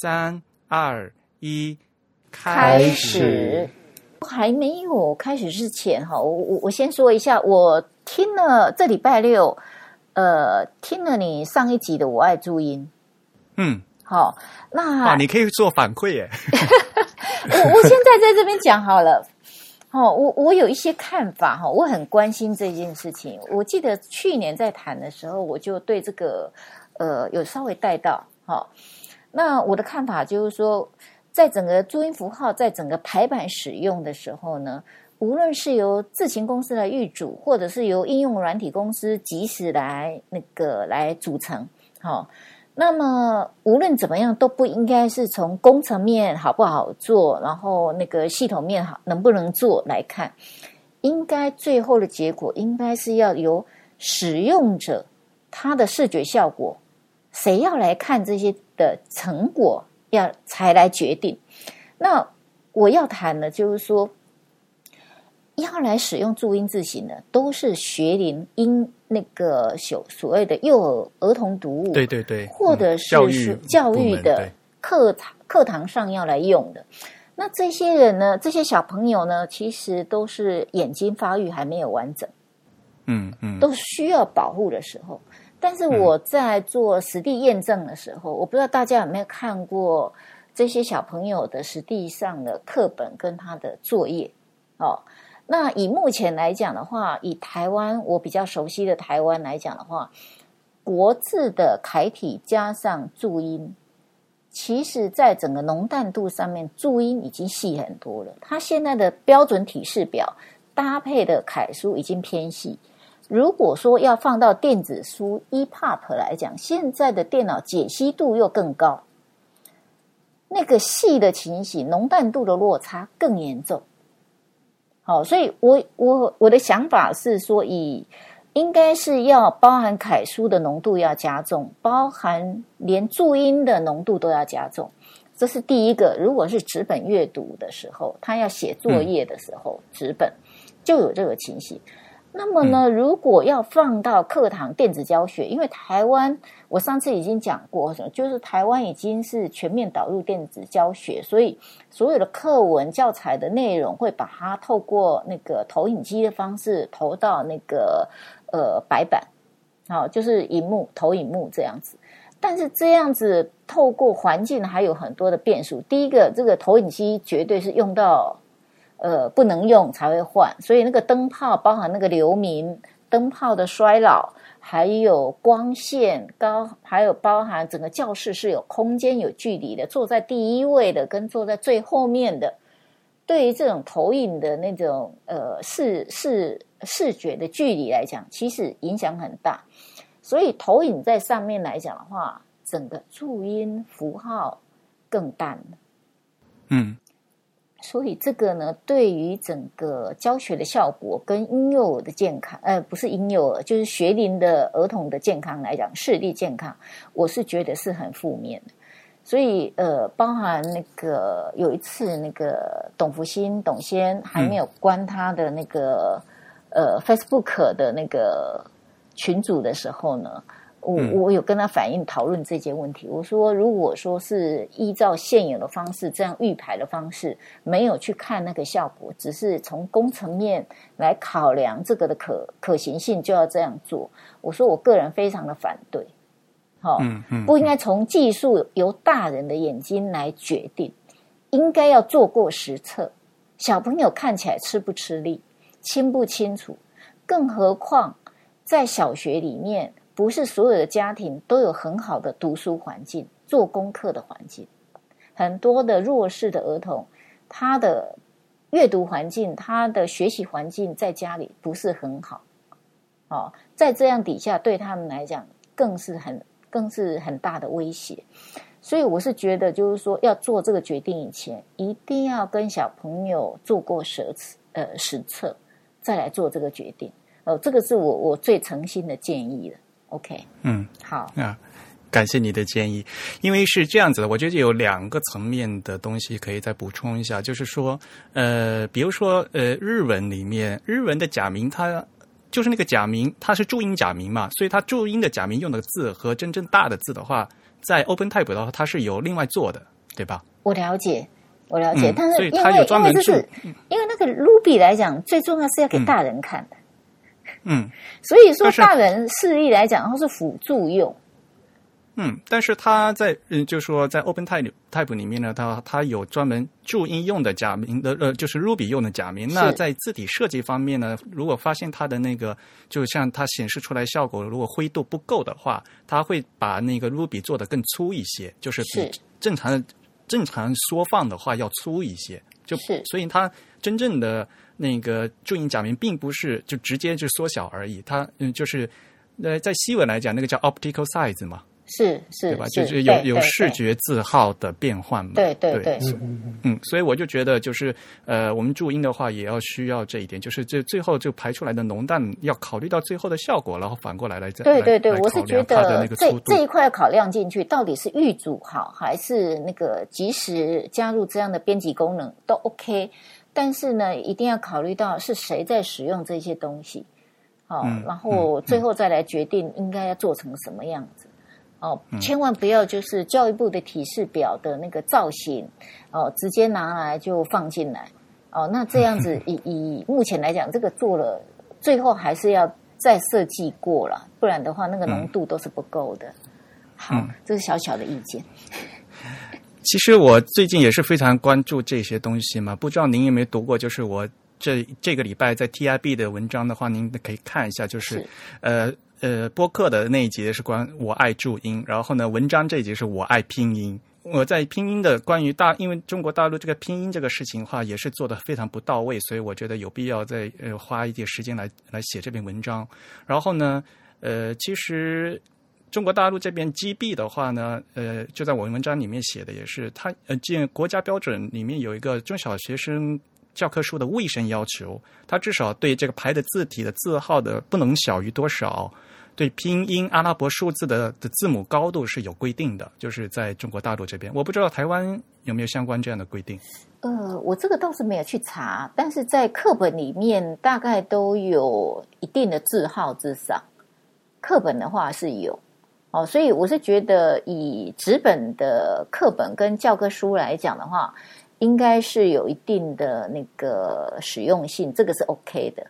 三二一，开始。还没有开始之前哈，我我我先说一下，我听了这礼拜六，呃，听了你上一集的《我爱朱茵》，嗯，好，那啊，你可以做反馈耶。我我现在在这边讲好了，哦，我我有一些看法哈，我很关心这件事情。我记得去年在谈的时候，我就对这个呃有稍微带到，好，那我的看法就是说。在整个注音符号在整个排版使用的时候呢，无论是由自行公司来预组，或者是由应用软体公司及时来那个来组成，好，那么无论怎么样都不应该是从工程面好不好做，然后那个系统面好能不能做来看，应该最后的结果应该是要由使用者他的视觉效果，谁要来看这些的成果。要才来决定。那我要谈的，就是说，要来使用注音字型的，都是学龄婴那个所所谓的幼儿儿童读物，对对对，或者是教育的课堂课堂上要来用的。那这些人呢，这些小朋友呢，其实都是眼睛发育还没有完整，嗯嗯，都需要保护的时候。但是我在做实地验证的时候，我不知道大家有没有看过这些小朋友的实地上的课本跟他的作业哦。那以目前来讲的话，以台湾我比较熟悉的台湾来讲的话，国字的楷体加上注音，其实在整个浓淡度上面，注音已经细很多了。它现在的标准体式表搭配的楷书已经偏细。如果说要放到电子书 EPUB 来讲，现在的电脑解析度又更高，那个细的情形、浓淡度的落差更严重。好，所以我我我的想法是说，以应该是要包含楷书的浓度要加重，包含连注音的浓度都要加重。这是第一个。如果是纸本阅读的时候，他要写作业的时候，纸本就有这个情形。那么呢，如果要放到课堂电子教学，因为台湾我上次已经讲过，就是台湾已经是全面导入电子教学，所以所有的课文教材的内容会把它透过那个投影机的方式投到那个呃白板，好，就是荧幕投影幕这样子。但是这样子透过环境还有很多的变数。第一个，这个投影机绝对是用到。呃，不能用才会换，所以那个灯泡包含那个流明、灯泡的衰老，还有光线高，还有包含整个教室是有空间、有距离的。坐在第一位的跟坐在最后面的，对于这种投影的那种呃视视视觉的距离来讲，其实影响很大。所以投影在上面来讲的话，整个注音符号更淡。嗯。所以这个呢，对于整个教学的效果跟婴幼儿的健康，呃，不是婴幼儿，就是学龄的儿童的健康来讲，视力健康，我是觉得是很负面的。所以，呃，包含那个有一次，那个董福兴董先还没有关他的那个呃 Facebook 的那个群组的时候呢。我我有跟他反映讨论这些问题。我说，如果说是依照现有的方式这样预排的方式，没有去看那个效果，只是从工程面来考量这个的可可行性，就要这样做。我说，我个人非常的反对。好，不应该从技术由大人的眼睛来决定，应该要做过实测。小朋友看起来吃不吃力，清不清楚？更何况在小学里面。不是所有的家庭都有很好的读书环境、做功课的环境。很多的弱势的儿童，他的阅读环境、他的学习环境在家里不是很好。哦，在这样底下，对他们来讲，更是很、更是很大的威胁。所以，我是觉得，就是说，要做这个决定以前，一定要跟小朋友做过实测，呃，实测，再来做这个决定。哦，这个是我我最诚心的建议了。OK，嗯，好。啊，感谢你的建议。因为是这样子的，我觉得有两个层面的东西可以再补充一下，就是说，呃，比如说，呃，日文里面日文的假名，它就是那个假名，它是注音假名嘛，所以它注音的假名用的字和真正大的字的话，在 OpenType 的话，它是有另外做的，对吧？我了解，我了解，嗯但是所以它因为有专门注因为这是因为那个 Ruby 来讲，最重要是要给大人看的，嗯所以说大人视力来讲，它是辅助用。嗯，但是它在嗯，就说在 OpenType Type 里面呢，它它有专门注音用的假名的呃，就是 Ruby 用的假名。那在字体设计方面呢，如果发现它的那个，就像它显示出来效果，如果灰度不够的话，它会把那个 Ruby 做的更粗一些，就是比正常的正常缩放的话要粗一些。就是所以它真正的那个注音假名并不是就直接就缩小而已，它嗯就是呃在西文来讲那个叫 optical size 嘛。是是对吧？就是有有视觉字号的变换嘛。对对对，嗯，所以我就觉得，就是呃，我们注音的话，也要需要这一点，就是这最后就排出来的浓淡要考虑到最后的效果，然后反过来来再对对对，我是觉得这这一块考量进去，到底是预组好，还是那个及时加入这样的编辑功能都 OK。但是呢，一定要考虑到是谁在使用这些东西，哦，嗯然后最后再来决定应该要做成什么样子。哦，千万不要就是教育部的提示表的那个造型，哦，直接拿来就放进来。哦，那这样子 以以目前来讲，这个做了，最后还是要再设计过了，不然的话，那个浓度都是不够的。好，这是小小的意见。其实我最近也是非常关注这些东西嘛，不知道您有没有读过？就是我这这个礼拜在 TIB 的文章的话，您可以看一下，就是是呃呃播客的那一节是关我爱注音，然后呢文章这一节是我爱拼音。我在拼音的关于大，因为中国大陆这个拼音这个事情的话，也是做的非常不到位，所以我觉得有必要再呃花一点时间来来写这篇文章。然后呢，呃，其实中国大陆这边 GB 的话呢，呃，就在我文章里面写的也是，它呃，建国家标准里面有一个中小学生教科书的卫生要求，它至少对这个排的字体的字号的不能小于多少。对拼音阿拉伯数字的的字母高度是有规定的，就是在中国大陆这边，我不知道台湾有没有相关这样的规定。呃，我这个倒是没有去查，但是在课本里面大概都有一定的字号之上，课本的话是有哦，所以我是觉得以纸本的课本跟教科书来讲的话，应该是有一定的那个实用性，这个是 OK 的。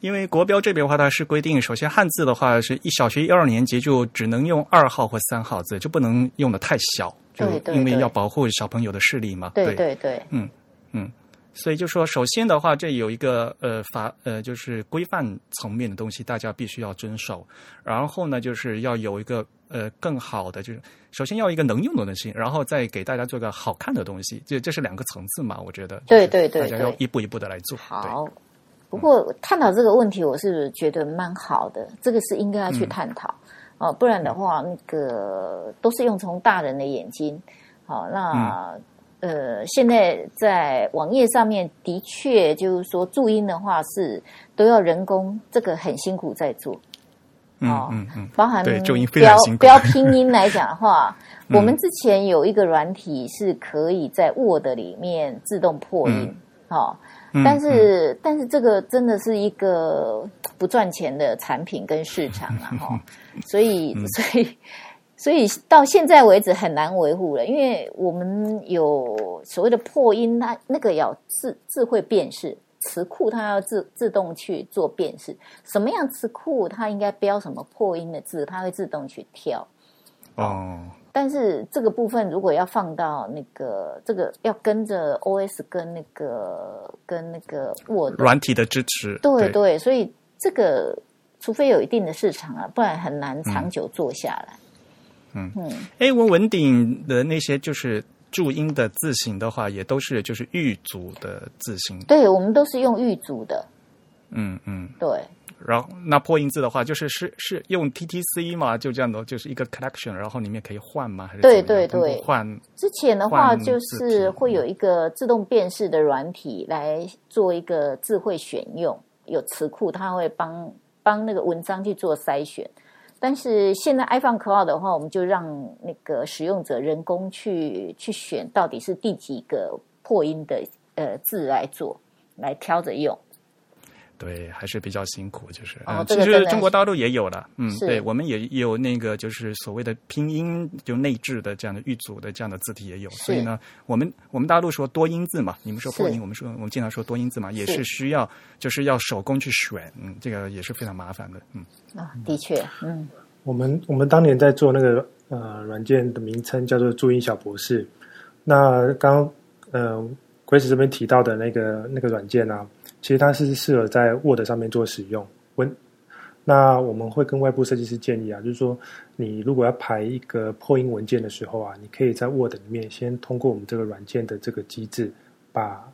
因为国标这边的话，它是规定，首先汉字的话是一小学一二年级就只能用二号或三号字，就不能用的太小，就因为要保护小朋友的视力嘛。对对对，所以就说，首先的话，这有一个呃法呃就是规范层面的东西，大家必须要遵守。然后呢，就是要有一个呃更好的，就是首先要一个能用的东西，然后再给大家做个好看的东西，这这是两个层次嘛？我觉得。对对对大家要一步一步的来做。好。不过探讨这个问题，我是觉得蛮好的，这个是应该要去探讨哦、不然的话，那个都是用从大人的眼睛。好，那、呃，现在在网页上面的确就是说注音的话是都要人工，这个很辛苦在做。嗯哦嗯嗯，包含标标拼音来讲的话，嗯。我们之前有一个软体是可以在 Word 里面自动破音，哦，嗯但是、但是这个真的是一个不赚钱的产品跟市场了哈、所以嗯。所以所以到现在为止很难维护了，因为我们有所谓的破音，它那个要智智慧辨识。词库它要自自动去做辨识，什么样词库它应该标什么破音的字，它会自动去跳。哦，但是这个部分如果要放到那个这个要跟着 OS 跟那个跟那个 Word，软体的支持。对对，所以这个除非有一定的市场啊，不然很难长久做下来。嗯嗯嗯，哎，文文鼎的那些就是注音的字形的话，也都是就是玉组的字形。对，我们都是用玉组的，嗯嗯。对然后那破音字的话，就是是是用 TTC 嘛，就这样的，就是一个 collection，然后里面可以换吗？还是对对对换之前的话，就是会有一个自动辨识的软体来做一个智慧选用，有词库，它会帮帮那个文章去做筛选。但是现在 iPhone Cloud 的话，我们就让那个使用者人工去去选到底是第几个破音的呃字来做，来挑着用。对，还是比较辛苦，就是。其实中国大陆也有了，嗯，是对，我们也有那个就是所谓的拼音就内置的这样的预组的这样的字体也有，所以呢，我们我们大陆说多音字嘛，你们说破音，我们说我们经常说多音字嘛，也是是需要就是要手工去选，嗯，这个也是非常麻烦的，嗯。啊，的确，嗯，我们我们当年在做那个呃软件的名称叫做注音小博士。那刚呃 Grace 这边提到的那个那个软件啊，其实它是适合在 Word 上面做使用。文那我们会跟外部设计师建议啊，就是说你如果要排一个破音文件的时候啊，你可以在 Word 里面先通过我们这个软件的这个机制，把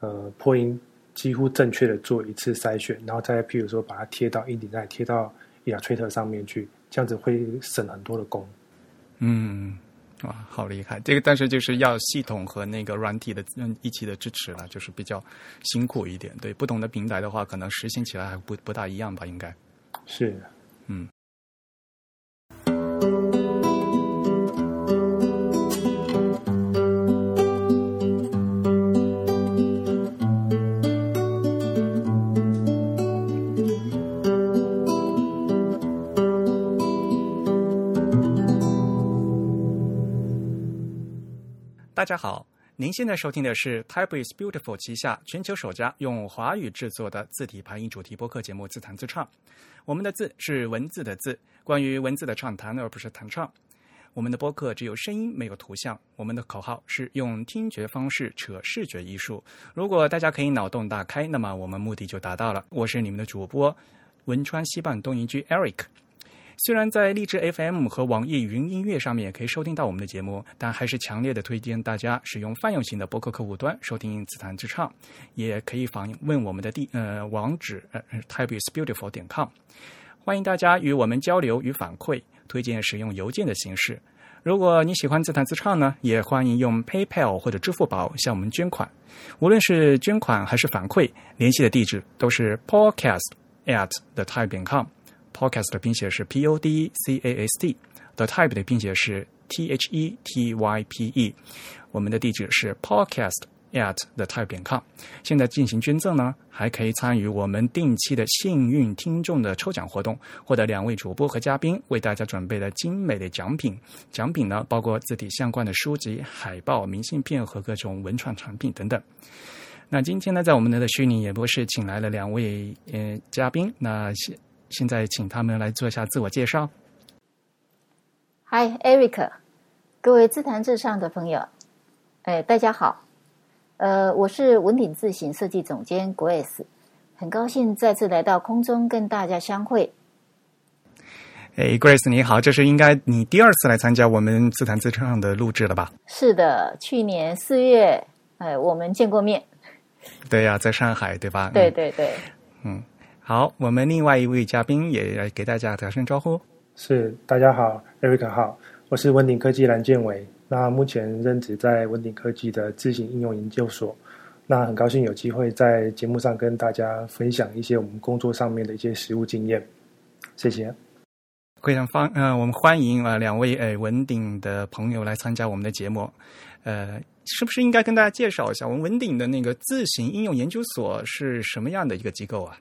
呃破音几乎正确的做一次筛选，然后再譬如说把它贴到 InDesign 贴到 Illustrator 上面去，这样子会省很多的工。嗯，哇，好厉害！这个但是就是要系统和那个软体的嗯一起的支持了，就是比较辛苦一点。对不同的平台的话，可能实现起来还不不大一样吧，应该。是，大家好，您现在收听的是 Type is Beautiful 旗下全球首家用华语制作的字体排音主题播客节目《自弹自唱》。我们的字是文字的字，关于文字的畅谈，而不是弹唱。我们的播客只有声音，没有图像。我们的口号是用听觉方式扯视觉艺术。如果大家可以脑洞大开，那么我们目的就达到了。我是你们的主播汶川西半东营居 Eric。虽然在荔枝 FM 和网易云音乐上面也可以收听到我们的节目，但还是强烈的推荐大家使用泛用型的播客客户端收听自弹自唱，也可以访问我们的地呃网址呃 typeisbeautiful 点 com。欢迎大家与我们交流与反馈，推荐使用邮件的形式。如果你喜欢自弹自唱呢，也欢迎用 PayPal 或者支付宝向我们捐款。无论是捐款还是反馈，联系的地址都是 podcast at the type 点 com。Podcast 的拼写是 P O D C A S T，The Type 的拼写是 T H E T Y P E。我们的地址是 Podcast at the Type 点 com。现在进行捐赠呢，还可以参与我们定期的幸运听众的抽奖活动，获得两位主播和嘉宾为大家准备的精美的奖品。奖品呢，包括字体相关的书籍、海报、明信片和各种文创产品等等。那今天呢，在我们的虚拟演播室请来了两位呃嘉宾，那现现在请他们来做一下自我介绍。Hi，Eric，各位自弹自唱的朋友，哎，大家好，呃，我是文鼎字形设计总监 Grace，很高兴再次来到空中跟大家相会。哎，Grace 你好，这是应该你第二次来参加我们自弹自唱的录制了吧？是的，去年四月，哎，我们见过面。对呀、在上海对吧？对对对，嗯，好，我们另外一位嘉宾也来给大家打声招呼。是，大家好，Eric 好，我是文鼎科技蓝建伟。那目前任职在文鼎科技的自行应用研究所。那很高兴有机会在节目上跟大家分享一些我们工作上面的一些实务经验。谢谢。非常欢，呃，我们欢迎呃两位呃文鼎的朋友来参加我们的节目，呃，是不是应该跟大家介绍一下我们文鼎的那个自行应用研究所是什么样的一个机构啊？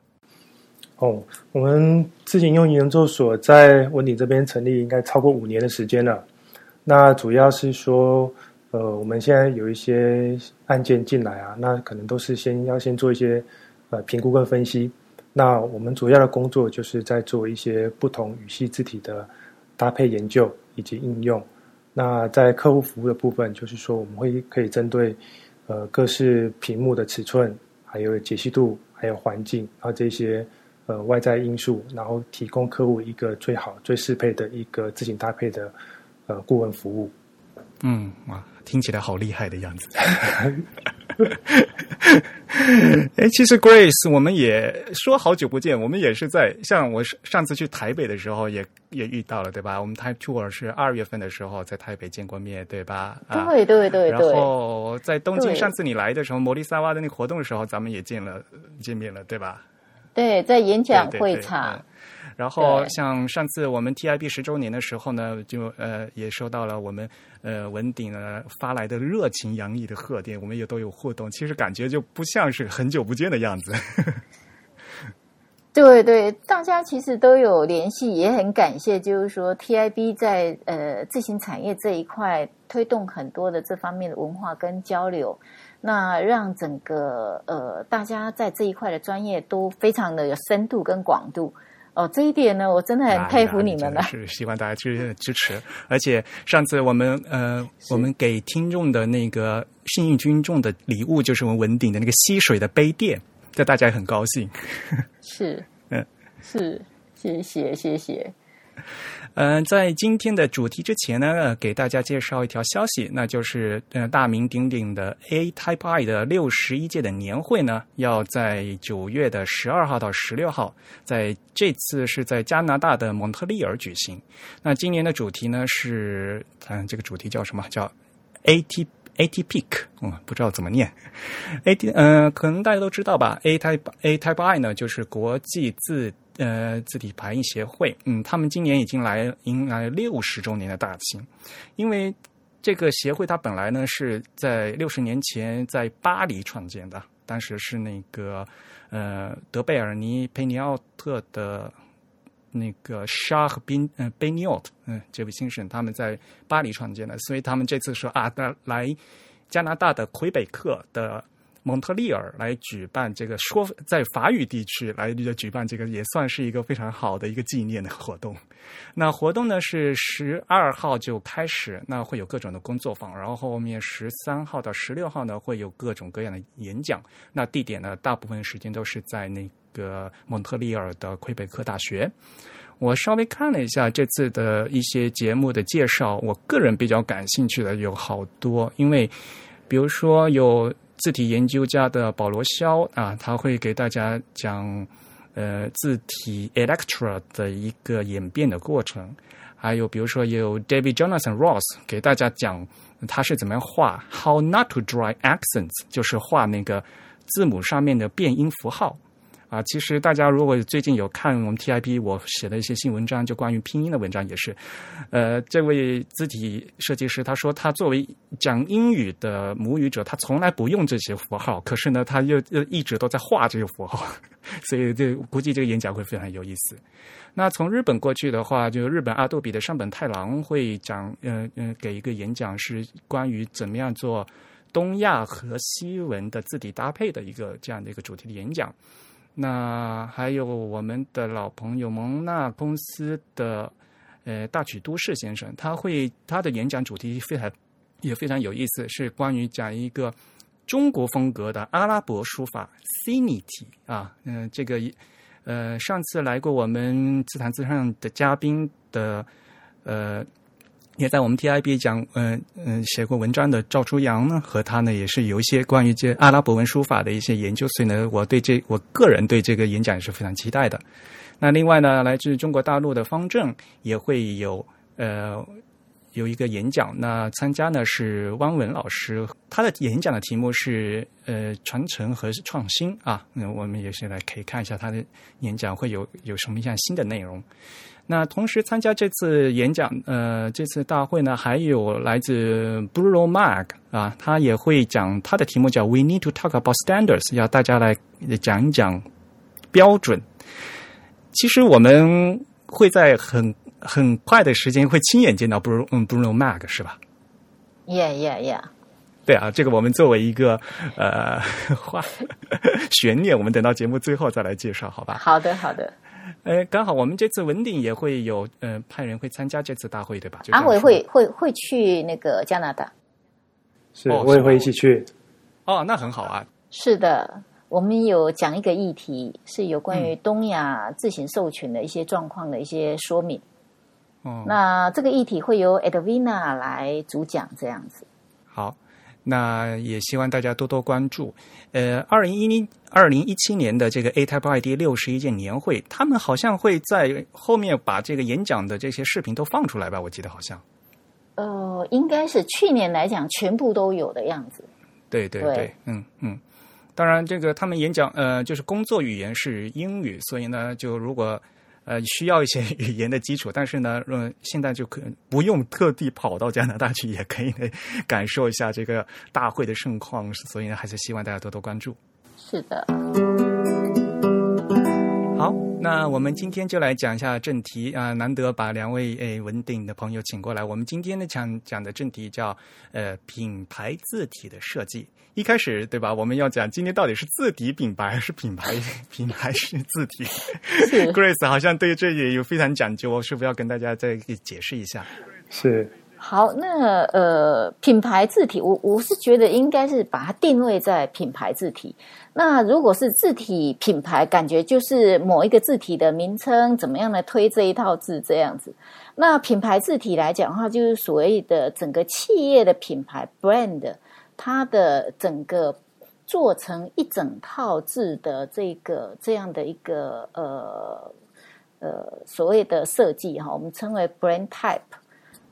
哦，我们自行用研究所在文鼎这边成立应该超过五年的时间了。那主要是说，呃，我们现在有一些案件进来啊，那可能都是先要先做一些呃评估跟分析。那我们主要的工作就是在做一些不同语系字体的搭配研究以及应用。那在客户服务的部分，就是说我们会可以针对呃各式屏幕的尺寸，还有解析度，还有环境，然后这些呃外在因素，然后提供客户一个最好、最适配的一个自行搭配的呃顾问服务。嗯，哇，听起来好厉害的样子。哎，其实 Grace，我们也说好久不见，我们也是在像我上次去台北的时候也也遇到了，对吧？我们 Type Tour 是二月份的时候在台北见过面，对吧？啊，对对对然，后在东京，上次你来的时候，摩利萨瓦的那个活动的时候，咱们也见了见面了，对吧？对，在演讲对对对会场。嗯，然后像上次我们 TIB 十周年的时候呢，就呃也收到了我们呃文鼎呢发来的热情洋溢的贺电，我们也都有互动，其实感觉就不像是很久不见的样子。对对，大家其实都有联系，也很感谢，就是说 TIB 在呃自行产业这一块推动很多的这方面的文化跟交流，那让整个呃大家在这一块的专业都非常的有深度跟广度。哦，这一点呢，我真的很佩服你们了。是希望大家去支持，而且上次我们呃，我们给听众的那个幸运听众的礼物，就是我们文鼎的那个吸水的杯垫，这大家也很高兴。是，嗯，是，谢谢，谢谢。嗯，在今天的主题之前呢，给大家介绍一条消息，那就是呃，大名鼎鼎的 A Type I 的六十一届的年会呢，要在九月的十二号到十六号，在这次是在加拿大的蒙特利尔举行。那今年的主题呢是，嗯，这个主题叫什么？叫 A T A T Peak，嗯，不知道怎么念。A T，嗯，可能大家都知道吧？A Type A Type I 呢，就是国际自呃，字体排印协会，嗯，他们今年已经来迎来六十周年的大庆，因为这个协会它本来呢是在六十年前在巴黎创建的，当时是那个呃德贝尔尼佩尼奥特的那个沙和宾呃贝尼奥特嗯这位先生他们在巴黎创建的，所以他们这次说啊，来加拿大的魁北克的。蒙特利尔来举办这个说在法语地区来举办这个也算是一个非常好的一个纪念的活动。那活动呢是十二号就开始，那会有各种的工作坊，然后后面十三号到十六号呢会有各种各样的演讲。那地点呢大部分时间都是在那个蒙特利尔的魁北克大学。我稍微看了一下这次的一些节目的介绍，我个人比较感兴趣的有好多，因为比如说有。字体研究家的保罗肖啊，他会给大家讲呃字体 Electra 的一个演变的过程，还有比如说有 David Jonathan Ross 给大家讲他是怎么样画 How not to draw accents，就是画那个字母上面的变音符号。啊，其实大家如果最近有看我们 TIP 我写的一些新文章，就关于拼音的文章也是，呃，这位字体设计师他说，他作为讲英语的母语者，他从来不用这些符号，可是呢，他又又一直都在画这些符号，所以这估计这个演讲会非常有意思。那从日本过去的话，就日本阿杜比的上本太郎会讲，呃呃，给一个演讲是关于怎么样做东亚和西文的字体搭配的一个这样的一个主题的演讲。那还有我们的老朋友蒙纳公司的呃大曲都市先生，他会他的演讲主题非常也非常有意思，是关于讲一个中国风格的阿拉伯书法 cinity 啊，嗯，这个呃上次来过我们自弹自唱的嘉宾的呃。也在我们 TIB 讲，嗯嗯，写过文章的赵初阳呢，和他呢也是有一些关于这阿拉伯文书法的一些研究，所以呢，我对这我个人对这个演讲也是非常期待的。那另外呢，来自中国大陆的方正也会有呃有一个演讲，那参加呢是汪文老师，他的演讲的题目是呃传承和创新啊，那我们也是来可以看一下他的演讲会有有什么样新的内容。那同时参加这次演讲，呃，这次大会呢，还有来自 Bruno Mag 啊，他也会讲他的题目叫 "We need to talk about standards"，要大家来讲一讲标准。其实我们会在很很快的时间会亲眼见到 Bruno Bruno Mag 是吧？Yeah, yeah, yeah。对啊，这个我们作为一个呃 话 悬念，我们等到节目最后再来介绍，好吧？好的，好的。呃，刚好我们这次文鼎也会有呃派人会参加这次大会，对吧？安伟会会会去那个加拿大，是，我也会一起去。哦，那很好啊。是的，我们有讲一个议题，是有关于东亚自行授权的一些状况的一些说明。哦，那这个议题会由 Edwina 来主讲，这样子。好。那也希望大家多多关注。呃，二零一零二零一七年的这个 A Type I D 六十一届年会，他们好像会在后面把这个演讲的这些视频都放出来吧？我记得好像。呃，应该是去年来讲全部都有的样子。对对对，嗯嗯。当然，这个他们演讲呃，就是工作语言是英语，所以呢，就如果。呃，需要一些语言的基础，但是呢，嗯，现在就可不用特地跑到加拿大去，也可以感受一下这个大会的盛况。所以呢，还是希望大家多多关注。是的。好。那我们今天就来讲一下正题啊，难得把两位诶文鼎的朋友请过来。我们今天呢讲讲的正题叫呃品牌字体的设计。一开始对吧？我们要讲今天到底是字体品牌还是品牌 品牌是字体？Grace 好像对这也有非常讲究，我是不是要跟大家再解释一下？是。好，那呃，品牌字体，我我是觉得应该是把它定位在品牌字体。那如果是字体品牌，感觉就是某一个字体的名称，怎么样来推这一套字这样子。那品牌字体来讲的话，就是所谓的整个企业的品牌 brand，它的整个做成一整套字的这个这样的一个呃呃所谓的设计哈，我们称为 brand type。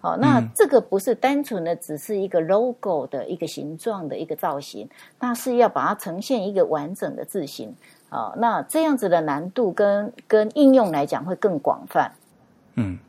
哦，那这个不是单纯的只是一个 logo 的一个形状的一个造型，那是要把它呈现一个完整的字形。哦，那这样子的难度跟跟应用来讲会更广泛。嗯，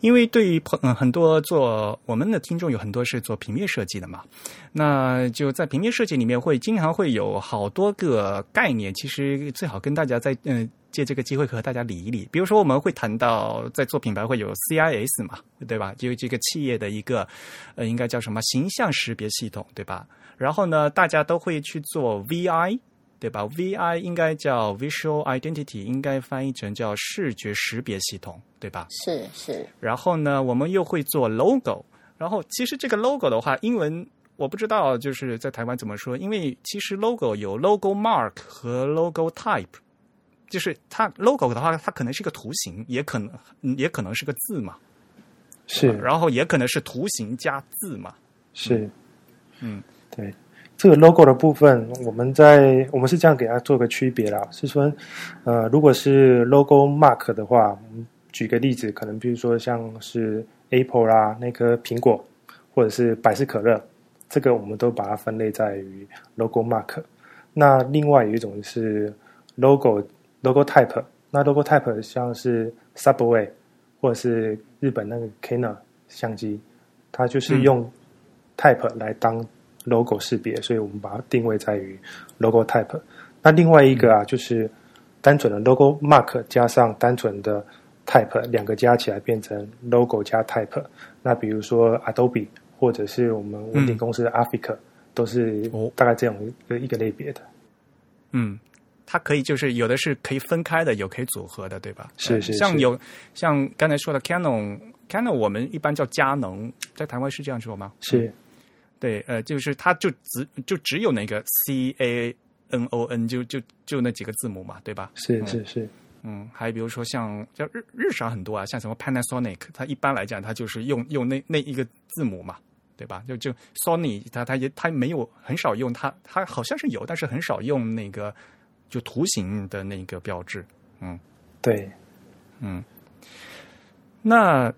因为对于朋很多做我们的听众有很多是做平面设计的嘛，那就在平面设计里面会经常会有好多个概念，其实最好跟大家在嗯。借这个机会和大家理一理，比如说我们会谈到在做品牌会有 CIS 嘛，对吧？就这个企业的一个呃，应该叫什么形象识别系统，对吧？然后呢，大家都会去做 VI，对吧？VI 应该叫 Visual Identity，应该翻译成叫视觉识别系统，对吧？是是。然后呢，我们又会做 Logo，然后其实这个 Logo 的话，英文我不知道就是在台湾怎么说，因为其实 Logo 有 Logo Mark 和 Logo Type。就是它 logo 的话，它可能是个图形，也可能也可能是个字嘛，是，然后也可能是图形加字嘛，是，嗯，对，这个 logo 的部分，我们在我们是这样给它做个区别啦，是说，呃，如果是 logo mark 的话，举个例子，可能比如说像是 Apple 啦，那颗苹果，或者是百事可乐，这个我们都把它分类在于 logo mark。那另外有一种是 logo。Logo type，那 logo type 像是 Subway 或者是日本那个 Canon 相机，它就是用 type 来当 logo 识别，所以我们把它定位在于 logo type。那另外一个啊，就是单纯的 logo mark 加上单纯的 type，两个加起来变成 logo 加 type。那比如说 Adobe 或者是我们文鼎公司的 Africa，都是大概这样一个一个类别的。嗯。它可以就是有的是可以分开的，有可以组合的，对吧？是是。像有像刚才说的 Canon，Canon 我们一般叫佳能，在台湾是这样说吗？是。对，呃，就是它就只就只有那个 C A N O N，就就就那几个字母嘛，对吧？是是是。嗯，还比如说像叫日日常很多啊，像什么 Panasonic，它一般来讲它就是用用那那一个字母嘛，对吧？就就 Sony，它它也它没有很少用它，它好像是有，但是很少用那个。就图形的那个标志，嗯，对，嗯，那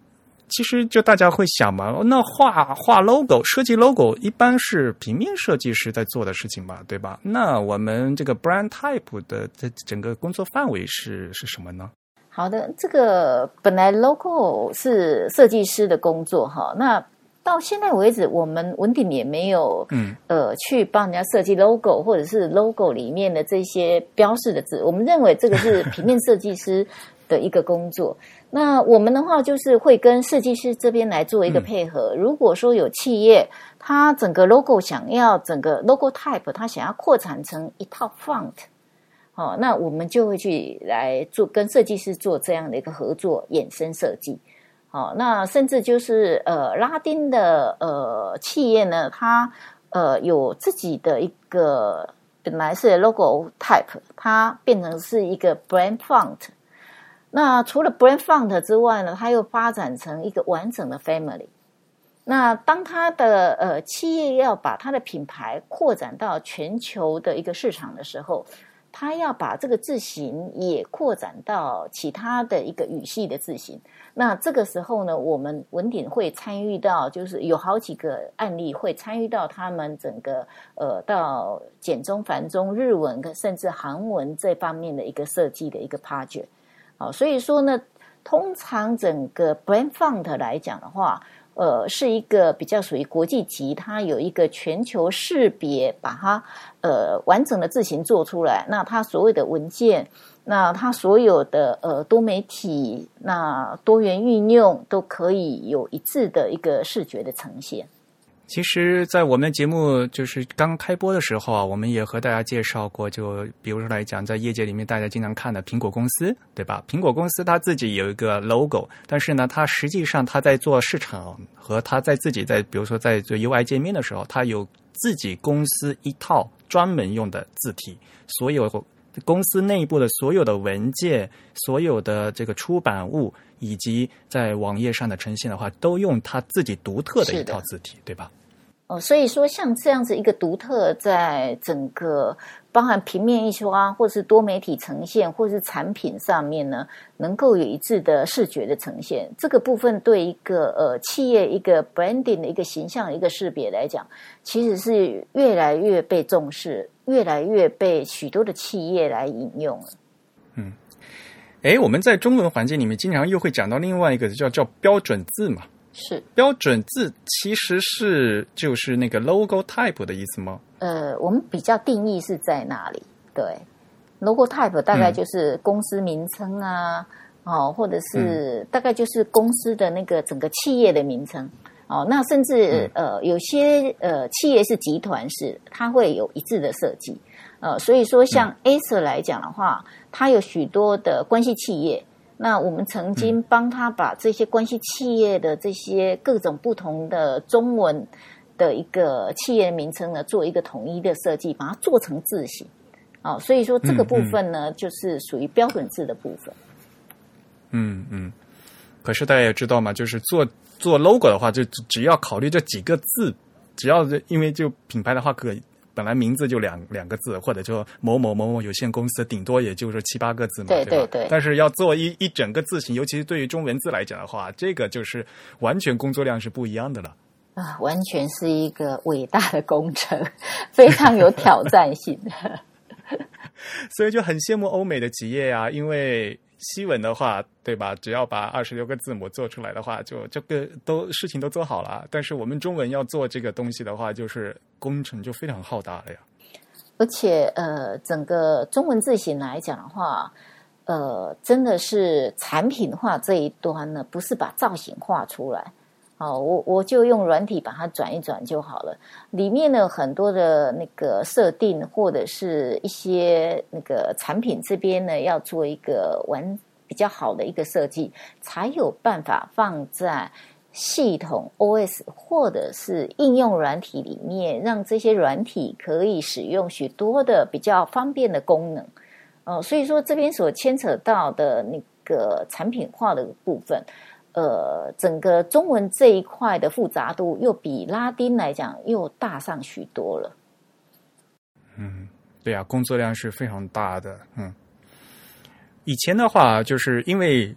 其实就大家会想嘛，那画画 logo、设计 logo 一般是平面设计师在做的事情吧，对吧？那我们这个 brand type 的这整个工作范围是是什么呢？好的，这个本来 logo 是设计师的工作哈，那。到现在为止，我们文鼎也没有，嗯，呃，去帮人家设计 logo，或者是 logo 里面的这些标示的字。我们认为这个是平面设计师的一个工作。那我们的话，就是会跟设计师这边来做一个配合。如果说有企业，它整个 logo 想要整个 logo type，它想要扩展成一套 font，哦，那我们就会去来做跟设计师做这样的一个合作衍生设计。好，那甚至就是呃，拉丁的呃企业呢，它呃有自己的一个本来是 logo type，它变成是一个 brand font。那除了 brand font 之外呢，它又发展成一个完整的 family。那当它的呃企业要把它的品牌扩展到全球的一个市场的时候，它要把这个字形也扩展到其他的一个语系的字形。那这个时候呢，我们文鼎会参与到，就是有好几个案例会参与到他们整个呃到简中、繁中、日文甚至韩文这方面的一个设计的一个 project。好，所以说呢，通常整个 brand font 来讲的话，呃，是一个比较属于国际级，它有一个全球识别，把它呃完整的字形做出来。那它所有的文件，那它所有的呃多媒体，那多元运用都可以有一致的一个视觉的呈现。其实，在我们节目就是刚开播的时候啊，我们也和大家介绍过，就比如说来讲，在业界里面大家经常看的苹果公司，对吧？苹果公司它自己有一个 logo，但是呢，它实际上它在做市场和它在自己在，比如说在做 UI 界面的时候，它有自己公司一套专门用的字体，所有公司内部的所有的文件、所有的这个出版物以及在网页上的呈现的话，都用它自己独特的一套字体，对吧？哦，所以说像这样子一个独特，在整个包含平面印刷，或是多媒体呈现，或是产品上面呢，能够有一致的视觉的呈现，这个部分对一个呃企业一个 branding 的一个形象一个识别来讲，其实是越来越被重视，越来越被许多的企业来引用了。嗯，哎，我们在中文环境里面经常又会讲到另外一个叫叫标准字嘛。是标准字其实是就是那个 logo type 的意思吗？呃，我们比较定义是在那里？对，logo type 大概就是公司名称啊，哦，或者是大概就是公司的那个整个企业的名称哦。那甚至呃，有些呃企业是集团式，它会有一致的设计。呃，所以说像 Acer 来讲的话，它有许多的关系企业。那我们曾经帮他把这些关系企业的这些各种不同的中文的一个企业名称呢，做一个统一的设计，把它做成字形。啊，所以说这个部分呢，就是属于标准字的部分。嗯嗯。可是大家也知道嘛，就是做做 logo 的话，就只要考虑这几个字，只要因为就品牌的话可。本来名字就两两个字，或者就某某某某有限公司，顶多也就是七八个字嘛，对对对。但是要做一一整个字形，尤其是对于中文字来讲的话，这个就是完全工作量是不一样的了。啊，完全是一个伟大的工程，非常有挑战性的。所以就很羡慕欧美的企业呀，因为。西文的话，对吧？只要把二十六个字母做出来的话，就这个都事情都做好了。但是我们中文要做这个东西的话，就是工程就非常浩大了呀。而且，呃，整个中文字形来讲的话，呃，真的是产品化这一端呢，不是把造型画出来。哦，我我就用软体把它转一转就好了。里面呢很多的那个设定，或者是一些那个产品这边呢要做一个完比较好的一个设计，才有办法放在系统 OS 或者是应用软体里面，让这些软体可以使用许多的比较方便的功能。哦，所以说这边所牵扯到的那个产品化的部分。呃，整个中文这一块的复杂度又比拉丁来讲又大上许多了。嗯，对呀，工作量是非常大的。嗯，以前的话，就是因为。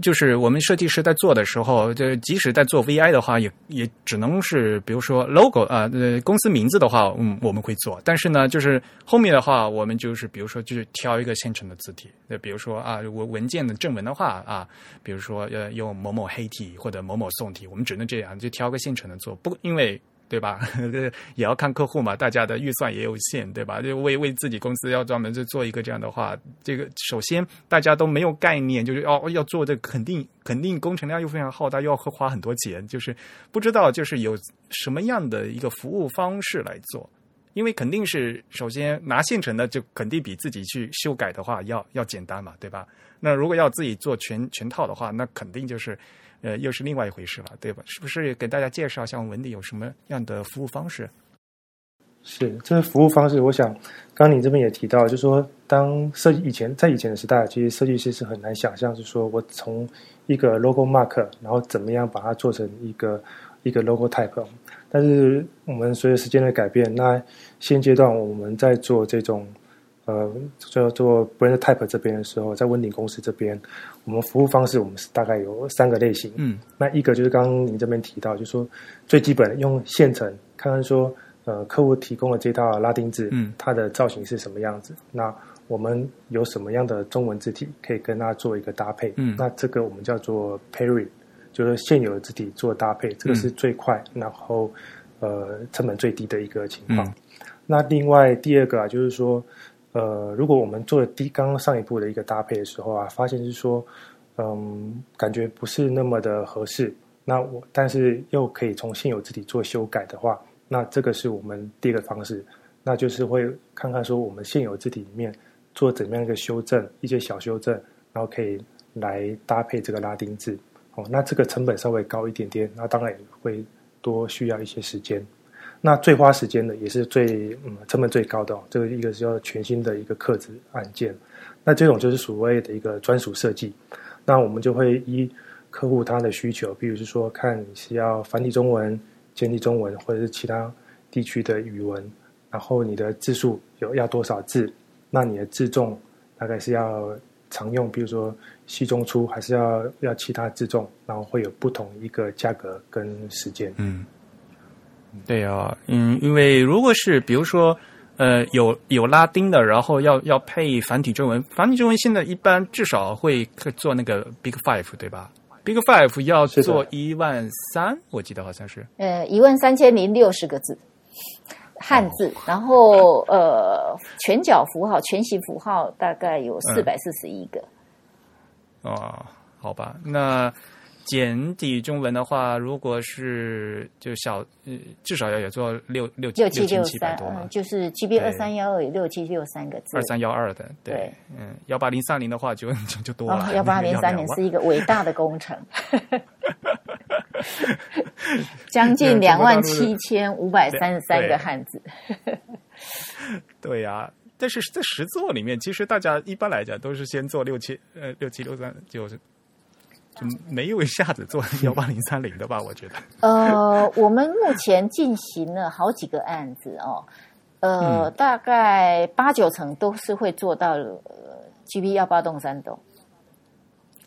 就是我们设计师在做的时候，就即使在做 VI 的话，也也只能是比如说 logo 啊，呃，公司名字的话，嗯，我们会做。但是呢，就是后面的话，我们就是比如说，就是挑一个现成的字体，那比如说啊，文文件的正文的话啊，比如说呃，用某某黑体或者某某宋体，我们只能这样，就挑个现成的做。不，因为。对吧？这也要看客户嘛，大家的预算也有限，对吧？就为为自己公司要专门去做一个这样的话，这个首先大家都没有概念，就是要要做这肯定肯定工程量又非常浩大，又要花很多钱，就是不知道就是有什么样的一个服务方式来做，因为肯定是首先拿现成的就肯定比自己去修改的话要要简单嘛，对吧？那如果要自己做全全套的话，那肯定就是。呃，又是另外一回事了，对吧？是不是给大家介绍像文理有什么样的服务方式？是，这个服务方式，我想，刚你这边也提到，就是说，当设计以前在以前的时代，其实设计师是很难想象，是说我从一个 logo mark，然后怎么样把它做成一个一个 logo type。但是我们随着时间的改变，那现阶段我们在做这种。呃，做做 brand type 这边的时候，在温鼎公司这边，我们服务方式我们是大概有三个类型。嗯，那一个就是刚刚您这边提到，就是说最基本的用现成看看说，呃，客户提供的这套拉丁字，嗯，它的造型是什么样子？那我们有什么样的中文字体可以跟它做一个搭配？嗯，那这个我们叫做 pairing，就是现有的字体做搭配，这个是最快，然后呃成本最低的一个情况。那另外第二个啊，就是说，呃，如果我们做第刚刚上一步的一个搭配的时候啊，发现是说，嗯，感觉不是那么的合适，那我但是又可以从现有字体做修改的话，那这个是我们第一个方式，那就是会看看说我们现有字体里面做怎么样一个修正，一些小修正，然后可以来搭配这个拉丁字。哦，那这个成本稍微高一点点，那当然也会多需要一些时间。那最花时间的也是最嗯成本最高的，这个一个是要全新的一个刻字按键。那这种就是所谓的一个专属设计。那我们就会依客户他的需求，比如是说看是要繁体中文、简体中文，或者是其他地区的语文，然后你的字数有要多少字，那你的字重大概是要常用，比如说细中粗，还是要要其他字重，然后会有不同一个价格跟时间。嗯。对啊，嗯，因为如果是比如说，呃，有有拉丁的，然后要要配繁体中文，繁体中文现在一般至少会做那个 Big Five，对吧？Big Five 要做一万三，我记得好像是。呃，一万三千零六十个字汉字，然后呃，全角符号、全形符号大概有四百四十一个。哦，好吧，那。简体中文的话，如果是就小，至少要有做六六六七六三，嗯，就是 GB 二三幺二有六七六三个字。二三幺二的，对，嗯，幺八零三零的话就就 就多了。幺八零三零 是一个伟大的工程，将近两万七千五百三十三个汉字。对呀，但是在实作里面，其实大家一般来讲都是先做六七呃六七六三，就是。没有一下子做 幺八零三零的吧？我觉得。呃，我们目前进行了好几个案子哦，呃，大概八九成都是会做到呃 GB 幺八栋三栋。